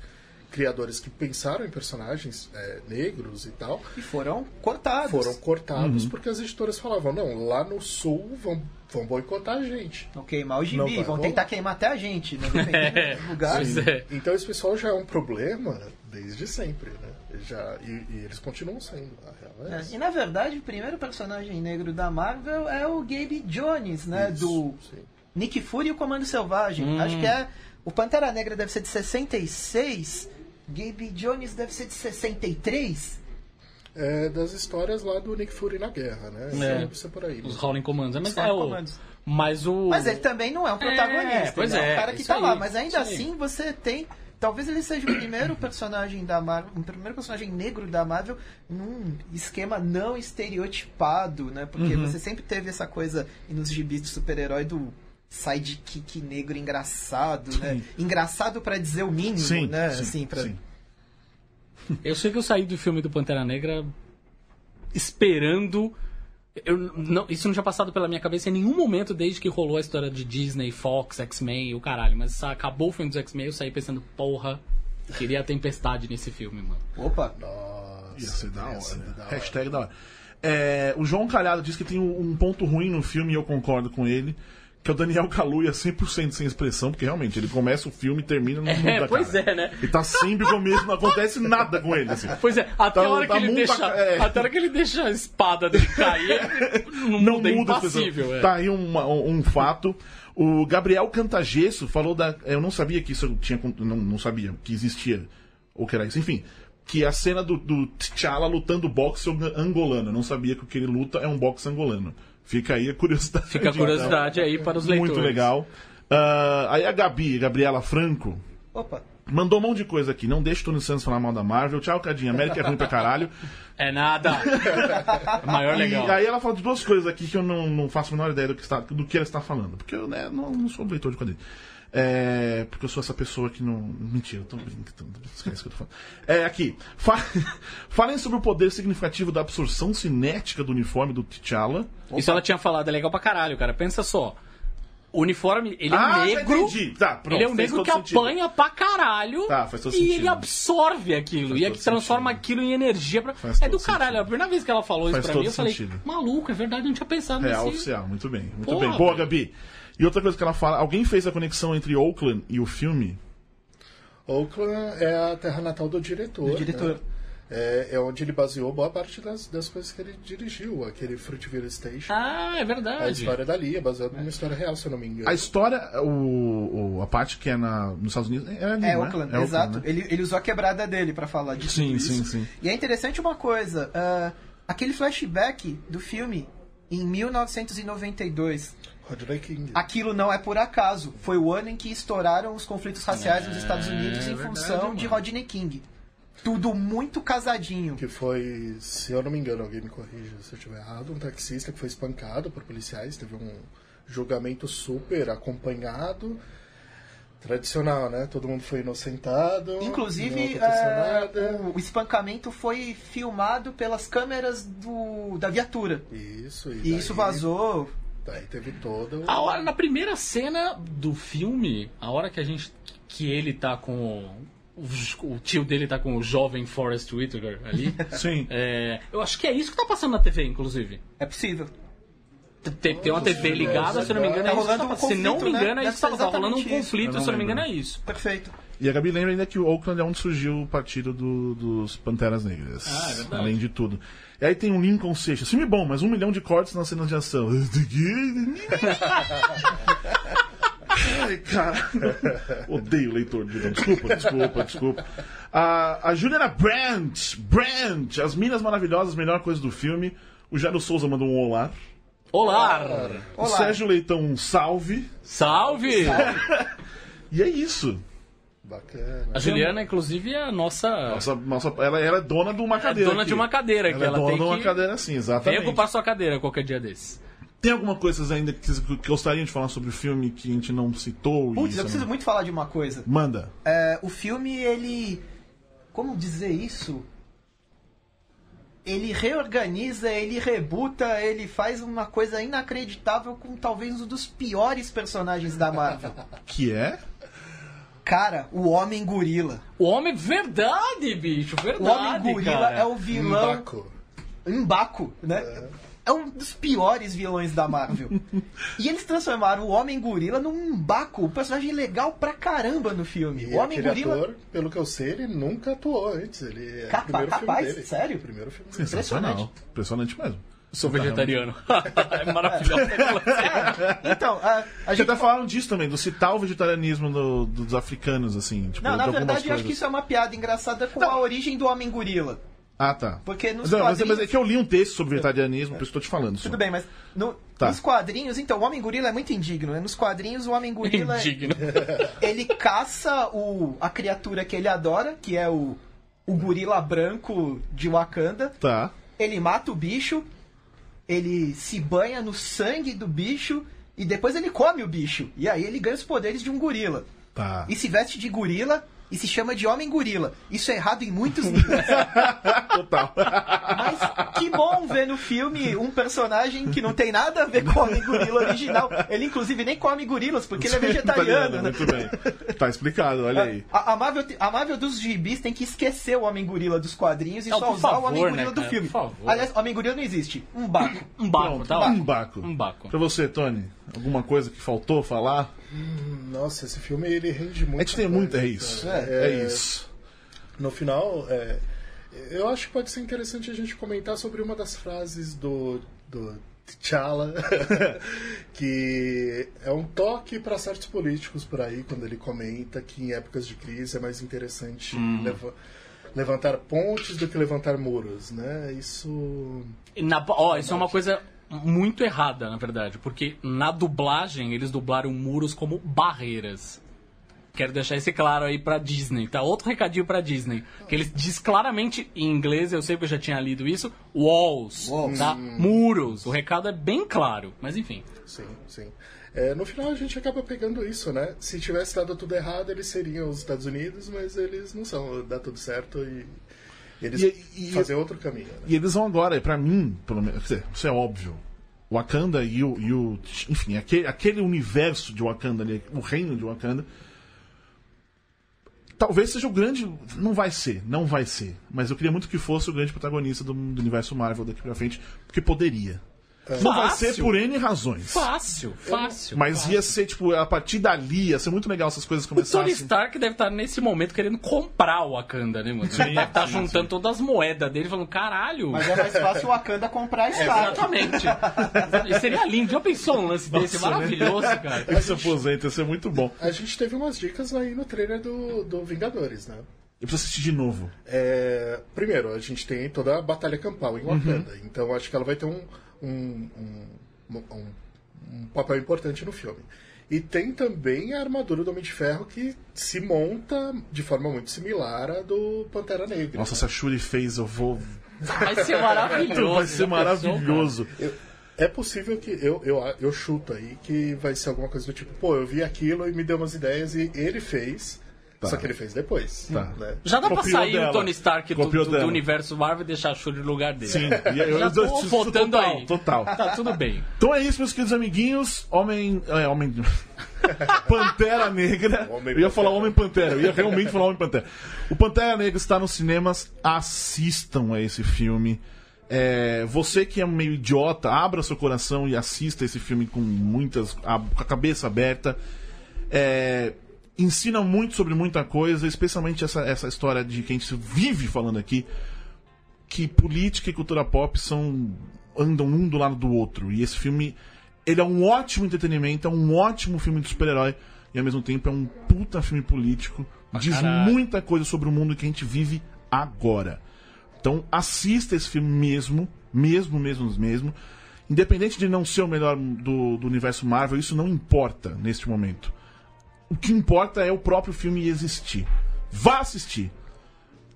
[SPEAKER 5] criadores que pensaram em personagens é, negros e tal,
[SPEAKER 6] E foram cortados.
[SPEAKER 5] foram cortados porque as editoras falavam, não, lá no sul vão, vão boicotar a gente.
[SPEAKER 6] Vão queimar o gibi, vão
[SPEAKER 5] rolar.
[SPEAKER 6] tentar queimar até a gente, né? Dependendo do lugar.
[SPEAKER 2] Pois é.
[SPEAKER 5] Então esse pessoal já é um problema desde sempre, né? Já, e, e eles continuam sendo, a real é
[SPEAKER 6] É, e na verdade, o primeiro personagem negro da Marvel é o Gabe Jones, né?
[SPEAKER 5] Isso,
[SPEAKER 6] do
[SPEAKER 5] sim.
[SPEAKER 6] Nick Fury e o Comando Selvagem. Acho que é. O Pantera Negra deve ser de 66. Gabe Jones deve ser de 63.
[SPEAKER 5] É das histórias lá do Nick Fury na guerra, né?
[SPEAKER 2] É.
[SPEAKER 5] Deve ser por aí.
[SPEAKER 2] Os
[SPEAKER 5] né?
[SPEAKER 2] Howling Commandos. Mas,
[SPEAKER 6] Os
[SPEAKER 2] é o,
[SPEAKER 6] Commandos.
[SPEAKER 2] mas o.
[SPEAKER 6] Mas ele também não é um protagonista.
[SPEAKER 2] pois
[SPEAKER 6] ele é
[SPEAKER 2] é,
[SPEAKER 6] um cara que tá lá.
[SPEAKER 2] aí,
[SPEAKER 6] Mas ainda
[SPEAKER 2] isso aí.
[SPEAKER 6] assim você tem talvez ele seja o primeiro personagem da Marvel, o primeiro personagem negro da Marvel num esquema não estereotipado, né? Porque
[SPEAKER 3] Uhum.
[SPEAKER 6] você sempre teve essa coisa nos gibis de super-herói do sidekick negro engraçado, né? Engraçado pra dizer o mínimo,
[SPEAKER 3] Sim,
[SPEAKER 6] né?
[SPEAKER 3] sim,
[SPEAKER 6] assim, pra...
[SPEAKER 3] sim.
[SPEAKER 2] Eu sei que eu saí do filme do Pantera Negra esperando. Eu não, isso não tinha passado pela minha cabeça em nenhum momento desde que rolou a história de Disney, Fox, X-Men e o caralho. Mas acabou o filme dos X-Men eu saí pensando, porra, queria a tempestade nesse filme, mano.
[SPEAKER 6] Opa!
[SPEAKER 5] Nossa,
[SPEAKER 3] Ia ser da
[SPEAKER 5] ia ser
[SPEAKER 3] hora.
[SPEAKER 5] da hora.
[SPEAKER 3] Hashtag da hora. É, o João Calhado diz que tem um, um ponto ruim no filme e eu concordo com ele. Que é o Daniel Kaluuya 100% sem expressão, porque realmente ele começa o filme e termina no mundo
[SPEAKER 2] É,
[SPEAKER 3] da
[SPEAKER 2] pois
[SPEAKER 3] cara.
[SPEAKER 2] é, né?
[SPEAKER 3] Ele tá sempre com o mesmo, não acontece nada com ele, assim.
[SPEAKER 2] Pois é, até
[SPEAKER 3] Tá-
[SPEAKER 2] a hora
[SPEAKER 3] tá
[SPEAKER 2] que ele deixa.
[SPEAKER 3] é.
[SPEAKER 2] Até a hora que ele deixa a espada dele cair, não,
[SPEAKER 3] não
[SPEAKER 2] muda, é
[SPEAKER 3] muda.
[SPEAKER 2] É.
[SPEAKER 3] Tá aí uma- um, um fato. O Gabriel Cantagesso falou da. Eu não sabia que isso tinha. Não, não sabia que existia. Ou que era isso. Enfim. Que a cena do, do T'Challa lutando boxe angolano. Eu não sabia que o que ele luta é um boxe angolano. Fica aí a curiosidade.
[SPEAKER 2] Fica a curiosidade aí para os
[SPEAKER 3] então.
[SPEAKER 2] leitores.
[SPEAKER 3] Muito legal. Ah, aí a Gabi, Gabriela Franco,
[SPEAKER 6] Opa!
[SPEAKER 3] Mandou um monte de coisa aqui. Não deixa o Tony Santos falar mal da Marvel. Tchau, Cadinha. América é ruim pra caralho.
[SPEAKER 2] É nada. Maior legal.
[SPEAKER 3] E aí ela fala de duas coisas aqui que eu não, não faço a menor ideia do que, está, do que ela está falando. Porque eu né, não, não sou leitor de quadrinhos. É, porque eu sou essa pessoa que não. Mentira, eu tô brincando. Esquece o que eu tô falando. É, aqui. Fa- Falem sobre o poder significativo da absorção cinética do uniforme do T'Challa.
[SPEAKER 2] Isso ela tinha falado, é legal pra caralho, cara. Pensa só. O uniforme, ele é um
[SPEAKER 3] Ah,
[SPEAKER 2] negro.
[SPEAKER 3] Tá, pronto,
[SPEAKER 2] ele é um negro que
[SPEAKER 3] sentido.
[SPEAKER 2] apanha pra caralho.
[SPEAKER 3] Tá, faz todo
[SPEAKER 2] e
[SPEAKER 3] sentido.
[SPEAKER 2] ele absorve aquilo.
[SPEAKER 3] Faz
[SPEAKER 2] e é que transforma
[SPEAKER 3] sentido.
[SPEAKER 2] aquilo em energia. Pra...
[SPEAKER 3] Faz
[SPEAKER 2] É do caralho.
[SPEAKER 3] sentido.
[SPEAKER 2] A primeira vez que ela falou
[SPEAKER 3] Faz
[SPEAKER 2] isso pra mim, eu falei, maluco, é verdade, eu não tinha pensado
[SPEAKER 3] Real
[SPEAKER 2] nesse.
[SPEAKER 3] oficial, muito bem. Muito
[SPEAKER 2] Porra,
[SPEAKER 3] bem. Boa. Gabi. E outra coisa que ela fala, alguém fez a conexão entre Oakland e o filme?
[SPEAKER 5] Oakland é a terra natal do diretor.
[SPEAKER 6] Do diretor.
[SPEAKER 5] né? É, é onde ele baseou boa parte das, das coisas que ele dirigiu. Aquele Fruitvale Station.
[SPEAKER 2] Ah, é
[SPEAKER 5] A
[SPEAKER 2] verdade.
[SPEAKER 5] história dali é baseada numa história real, se eu não me engano.
[SPEAKER 3] A história, o, o- a parte que é na, nos Estados Unidos, é ali,
[SPEAKER 6] É
[SPEAKER 3] né?
[SPEAKER 6] Oakland,
[SPEAKER 3] É
[SPEAKER 6] exato.
[SPEAKER 3] né?
[SPEAKER 6] Ele, ele usou a quebrada dele pra falar disso.
[SPEAKER 3] Sim, sim, sim.
[SPEAKER 6] E é interessante uma coisa: ah, aquele flashback do filme em 1992.
[SPEAKER 5] Rodney King.
[SPEAKER 6] Aquilo não é por acaso. Foi o ano em que estouraram os conflitos raciais nos Estados Unidos em
[SPEAKER 2] É verdade,
[SPEAKER 6] função de
[SPEAKER 2] mano.
[SPEAKER 6] Rodney King. Tudo muito casadinho.
[SPEAKER 5] Que foi, se eu não me engano, alguém me corrija se eu estiver errado, um taxista que foi espancado por policiais, teve um julgamento super acompanhado. Tradicional, né? Todo mundo foi inocentado.
[SPEAKER 6] Inclusive, é, o, o espancamento foi filmado pelas câmeras do, da viatura.
[SPEAKER 5] Isso, e,
[SPEAKER 6] E isso
[SPEAKER 5] daí-
[SPEAKER 6] vazou.
[SPEAKER 5] Daí teve todo.
[SPEAKER 2] A hora, na primeira cena do filme, a hora que a gente. que ele tá com. O, tio dele tá com o jovem Forrest Whitaker ali.
[SPEAKER 3] Sim.
[SPEAKER 2] É, eu acho que é isso que tá passando na TV, inclusive.
[SPEAKER 6] É possível.
[SPEAKER 2] Tem, tem uma TV ligada, se eu não me engano, é isso tá
[SPEAKER 6] um.
[SPEAKER 2] Se não me engano, é isso que tá, tá rolando um conflito, se eu não me engano, é isso.
[SPEAKER 6] Perfeito.
[SPEAKER 3] E a Gabi lembra ainda que o Oakland é onde surgiu o partido do- dos Panteras Negras.
[SPEAKER 2] Ah, é verdade.
[SPEAKER 3] Além de tudo. E aí tem o Lincoln Seixas. Filme bom, mas um milhão de cortes nas cenas de ação. Ai, cara. Odeio leitor de Desculpa, desculpa, desculpa. A, a Juliana Brandt, Brandt, As Minas Maravilhosas, melhor coisa do filme. O Jairo Souza mandou um olá.
[SPEAKER 2] Olá!
[SPEAKER 3] O
[SPEAKER 6] Olá.
[SPEAKER 3] Sérgio Leitão, um salve.
[SPEAKER 2] Salve!
[SPEAKER 3] E é isso.
[SPEAKER 5] Bacana.
[SPEAKER 2] A Juliana, inclusive, é a nossa.
[SPEAKER 3] Nossa, nossa, ela, ela é dona de uma
[SPEAKER 2] é
[SPEAKER 3] cadeira.
[SPEAKER 2] dona
[SPEAKER 3] aqui.
[SPEAKER 2] de uma cadeira, que
[SPEAKER 3] Ela é
[SPEAKER 2] ela
[SPEAKER 3] dona
[SPEAKER 2] tem
[SPEAKER 3] de uma
[SPEAKER 2] que.
[SPEAKER 3] cadeira, sim,
[SPEAKER 2] Venha
[SPEAKER 3] exatamente.
[SPEAKER 2] ocupar sua cadeira qualquer dia desses.
[SPEAKER 3] Tem alguma coisa ainda que vocês que gostariam de falar sobre o filme que a gente não citou?
[SPEAKER 6] Putz, eu preciso
[SPEAKER 3] não-
[SPEAKER 6] muito falar de uma coisa.
[SPEAKER 3] Manda.
[SPEAKER 6] É, o filme, ele. Como dizer isso? Ele reorganiza, ele rebuta, ele faz uma coisa inacreditável com talvez um dos piores personagens da Marvel.
[SPEAKER 3] Que é?
[SPEAKER 6] Cara, o Homem Gorila.
[SPEAKER 2] O homem, verdade, bicho,
[SPEAKER 6] O
[SPEAKER 2] verdade.
[SPEAKER 6] Homem Gorila
[SPEAKER 2] cara.
[SPEAKER 6] é o vilão.
[SPEAKER 5] Mbaco.
[SPEAKER 6] Mbaco, né? É um dos piores vilões da Marvel. e eles transformaram o Homem Gorila num Mbaco, um personagem legal pra caramba no filme.
[SPEAKER 5] E
[SPEAKER 6] o Homem Gorila.
[SPEAKER 5] ator, pelo que eu sei, ele nunca atuou antes. Ele é
[SPEAKER 6] Capa-
[SPEAKER 5] o primeiro
[SPEAKER 6] capaz?
[SPEAKER 5] filme dele.
[SPEAKER 6] Sério?
[SPEAKER 5] Primeiro filme dele.
[SPEAKER 3] Sensacional. Impressionante mesmo.
[SPEAKER 2] Sou vegetariano. é maravilhoso.
[SPEAKER 6] Então, a, a
[SPEAKER 3] A
[SPEAKER 6] gente.
[SPEAKER 3] até falaram disso também, do citar o vegetarianismo do- dos africanos, assim. Tipo,
[SPEAKER 6] Não, na verdade, eu acho que isso é uma piada engraçada com a origem do Homem Gorila.
[SPEAKER 3] Ah, tá.
[SPEAKER 6] Porque nos
[SPEAKER 3] Não, mas,
[SPEAKER 6] quadrinhos...
[SPEAKER 3] mas é que eu li um texto sobre vegetarianismo, por isso que eu tô te falando. só.
[SPEAKER 6] Tudo bem, mas no-
[SPEAKER 3] Tá.
[SPEAKER 6] nos quadrinhos, então, o Homem-Gorila é muito indigno, né? Nos quadrinhos, o Homem-Gorila,
[SPEAKER 2] Indigno.
[SPEAKER 6] ele caça o, a criatura que ele adora, que é o, o gorila branco de Wakanda.
[SPEAKER 3] Tá.
[SPEAKER 6] Ele mata o bicho, ele se banha no sangue do bicho e depois ele come o bicho. E aí ele ganha os poderes de um gorila.
[SPEAKER 3] Tá.
[SPEAKER 6] E se veste de gorila e se chama de Homem-Gorila. Isso é errado em muitos níveis.
[SPEAKER 3] Total.
[SPEAKER 6] Mas que bom ver no filme um personagem que não tem nada a ver com o Homem-Gorila original. Ele, inclusive, nem come gorilas, porque ele é vegetariano, né?
[SPEAKER 3] Muito bem. Tá explicado, olha aí.
[SPEAKER 6] A, a Marvel, a Marvel dos gibis tem que esquecer o Homem-Gorila dos quadrinhos e
[SPEAKER 2] Não,
[SPEAKER 6] só usar
[SPEAKER 2] favor,
[SPEAKER 6] o Homem-Gorila
[SPEAKER 2] né,
[SPEAKER 6] do
[SPEAKER 2] cara?
[SPEAKER 6] filme.
[SPEAKER 2] Por favor.
[SPEAKER 6] Aliás, Homem-Gorila não existe. Um baco.
[SPEAKER 2] Um baco,
[SPEAKER 3] Pronto,
[SPEAKER 2] tá
[SPEAKER 3] um baco.
[SPEAKER 2] Um baco.
[SPEAKER 3] Pra você, Tony, alguma coisa que faltou falar?
[SPEAKER 5] Nossa, esse filme ele rende muito.
[SPEAKER 3] A gente tem muito, é isso.
[SPEAKER 5] É,
[SPEAKER 3] É isso.
[SPEAKER 5] No final, é, eu acho que pode ser interessante a gente comentar sobre uma das frases do, do T'Challa, que é um toque para certos políticos por aí, quando ele comenta que em épocas de crise é mais interessante leva- levantar pontes do que levantar muros, né? Isso...
[SPEAKER 2] Na, ó, isso é uma coisa muito errada, na verdade, porque na dublagem eles dublaram muros como barreiras. Quero deixar esse claro aí pra Disney, tá? Outro recadinho pra Disney. Que eles diz claramente em inglês, eu sei que eu já tinha lido isso, walls, tá? Muros. O recado é bem claro, mas enfim.
[SPEAKER 5] Sim, sim. É, no final a gente acaba pegando isso, né? Se tivesse dado tudo errado, eles seriam os Estados Unidos, mas eles não são. Dá tudo certo e eles
[SPEAKER 3] E- e-
[SPEAKER 5] fazem outro caminho. Né?
[SPEAKER 3] E eles vão agora, pra mim, pelo menos, isso é óbvio. Wakanda e o, e o enfim, aquele, aquele universo de Wakanda ali, o reino de Wakanda, talvez seja o grande, não vai ser, não vai ser, mas eu queria muito que fosse o grande protagonista do, do universo Marvel daqui pra frente, porque poderia. Não vai ser por N razões.
[SPEAKER 2] Fácil, fácil.
[SPEAKER 3] Mas
[SPEAKER 2] fácil.
[SPEAKER 3] ia ser, tipo, a partir dali, ia ser muito legal se as coisas
[SPEAKER 2] O Tony. Stark deve estar nesse momento querendo comprar o Wakanda, né, mano? Ele deve estar juntando todas as moedas dele, falando, caralho.
[SPEAKER 6] Mas é mais fácil o Wakanda comprar Stark.
[SPEAKER 2] Exatamente. E seria lindo. Já pensou um lance desse? Maravilhoso, cara.
[SPEAKER 3] Ele se aposenta, ia ser muito bom.
[SPEAKER 5] A gente teve umas dicas aí no trailer do, do Vingadores, né?
[SPEAKER 3] Eu preciso assistir de novo.
[SPEAKER 5] É, primeiro, a gente tem toda a batalha campal em Wakanda, então acho que ela vai ter um, um, um, um- um papel importante no filme. E tem também a armadura do Homem de Ferro que se monta de forma muito similar à do Pantera Negra.
[SPEAKER 3] Nossa, se a Shuri fez, eu vou.
[SPEAKER 2] Vai ser maravilhoso.
[SPEAKER 3] Vai ser maravilhoso.
[SPEAKER 5] Eu- é possível que eu, eu, eu chuto aí que vai ser alguma coisa do tipo, pô, eu vi aquilo e me deu umas ideias e ele fez, só que ele fez depois.
[SPEAKER 3] Tá.
[SPEAKER 5] né?
[SPEAKER 2] Já dá pra
[SPEAKER 3] Copiou
[SPEAKER 2] sair
[SPEAKER 3] dela.
[SPEAKER 2] o Tony Stark do, do- do universo Marvel e deixar a Shuri no lugar dele.
[SPEAKER 3] Sim, e eu,
[SPEAKER 2] Já
[SPEAKER 3] eu-
[SPEAKER 2] tô votando
[SPEAKER 3] total,
[SPEAKER 2] aí.
[SPEAKER 3] Total.
[SPEAKER 2] Tá tudo bem.
[SPEAKER 3] Então é isso, meus queridos amiguinhos. Homem. É, homem. Pantera Negra.
[SPEAKER 5] Homem
[SPEAKER 3] eu ia falar. Homem Pantera, eu ia realmente falar Homem Pantera. O Pantera Negra está nos cinemas. Assistam a esse filme. É, você que é meio idiota, abra seu coração e assista esse filme com muitas. a- com a cabeça aberta. É, ensina muito sobre muita coisa, especialmente essa, essa história de que a gente vive falando aqui que política e cultura pop são andam um do lado do outro. E esse filme, ele é um ótimo entretenimento, é um ótimo filme de super-herói e ao mesmo tempo é um puta filme político. Diz
[SPEAKER 2] caralho.
[SPEAKER 3] muita coisa sobre o mundo que a gente vive agora. Então assista esse filme mesmo, mesmo, mesmo, mesmo. Independente de não ser o melhor do, do universo Marvel, isso não importa neste momento. O que importa é o próprio filme existir. Vá assistir.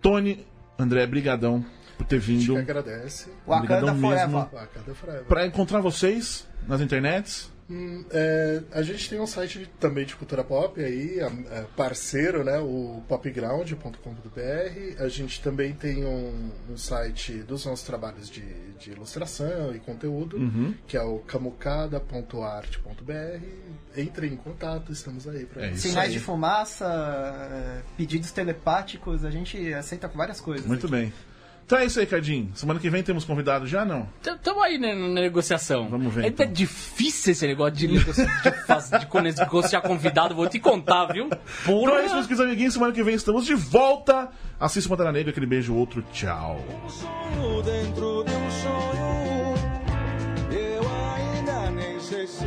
[SPEAKER 3] Tony, André, brigadão por ter
[SPEAKER 5] A gente
[SPEAKER 3] vindo.
[SPEAKER 5] que agradece.
[SPEAKER 6] Wakanda
[SPEAKER 3] Obrigadão
[SPEAKER 6] Forever.
[SPEAKER 3] mesmo.
[SPEAKER 5] Wakanda Forever.
[SPEAKER 3] Pra encontrar vocês nas internets.
[SPEAKER 5] Hum, é, a gente tem um site também de cultura pop aí, é, parceiro, né? O popground.com.br. A gente também tem um, um site dos nossos trabalhos de, de ilustração e conteúdo,
[SPEAKER 3] Uhum.
[SPEAKER 5] que é o camucada.arte.br. Entrem em contato, estamos aí pra
[SPEAKER 3] É
[SPEAKER 6] Sinais
[SPEAKER 3] aí.
[SPEAKER 6] de fumaça, é, pedidos telepáticos, a gente aceita várias coisas.
[SPEAKER 3] Muito
[SPEAKER 6] aqui.
[SPEAKER 3] bem. Então é isso aí, Cadinho. Semana que vem temos convidado já, não?
[SPEAKER 2] Estamos aí né, na negociação.
[SPEAKER 3] Vamos ver,
[SPEAKER 2] É
[SPEAKER 3] então.
[SPEAKER 2] difícil esse negócio de, negoci- de, faz- de con- negociar convidado, vou te contar, viu?
[SPEAKER 3] Então
[SPEAKER 2] Porra.
[SPEAKER 3] é isso, meus queridos amiguinhos. Semana que vem estamos de volta. Assista o Pantera Negra, aquele beijo, outro. Tchau.
[SPEAKER 7] Um sonho dentro de um sonho. Eu ainda nem sei se.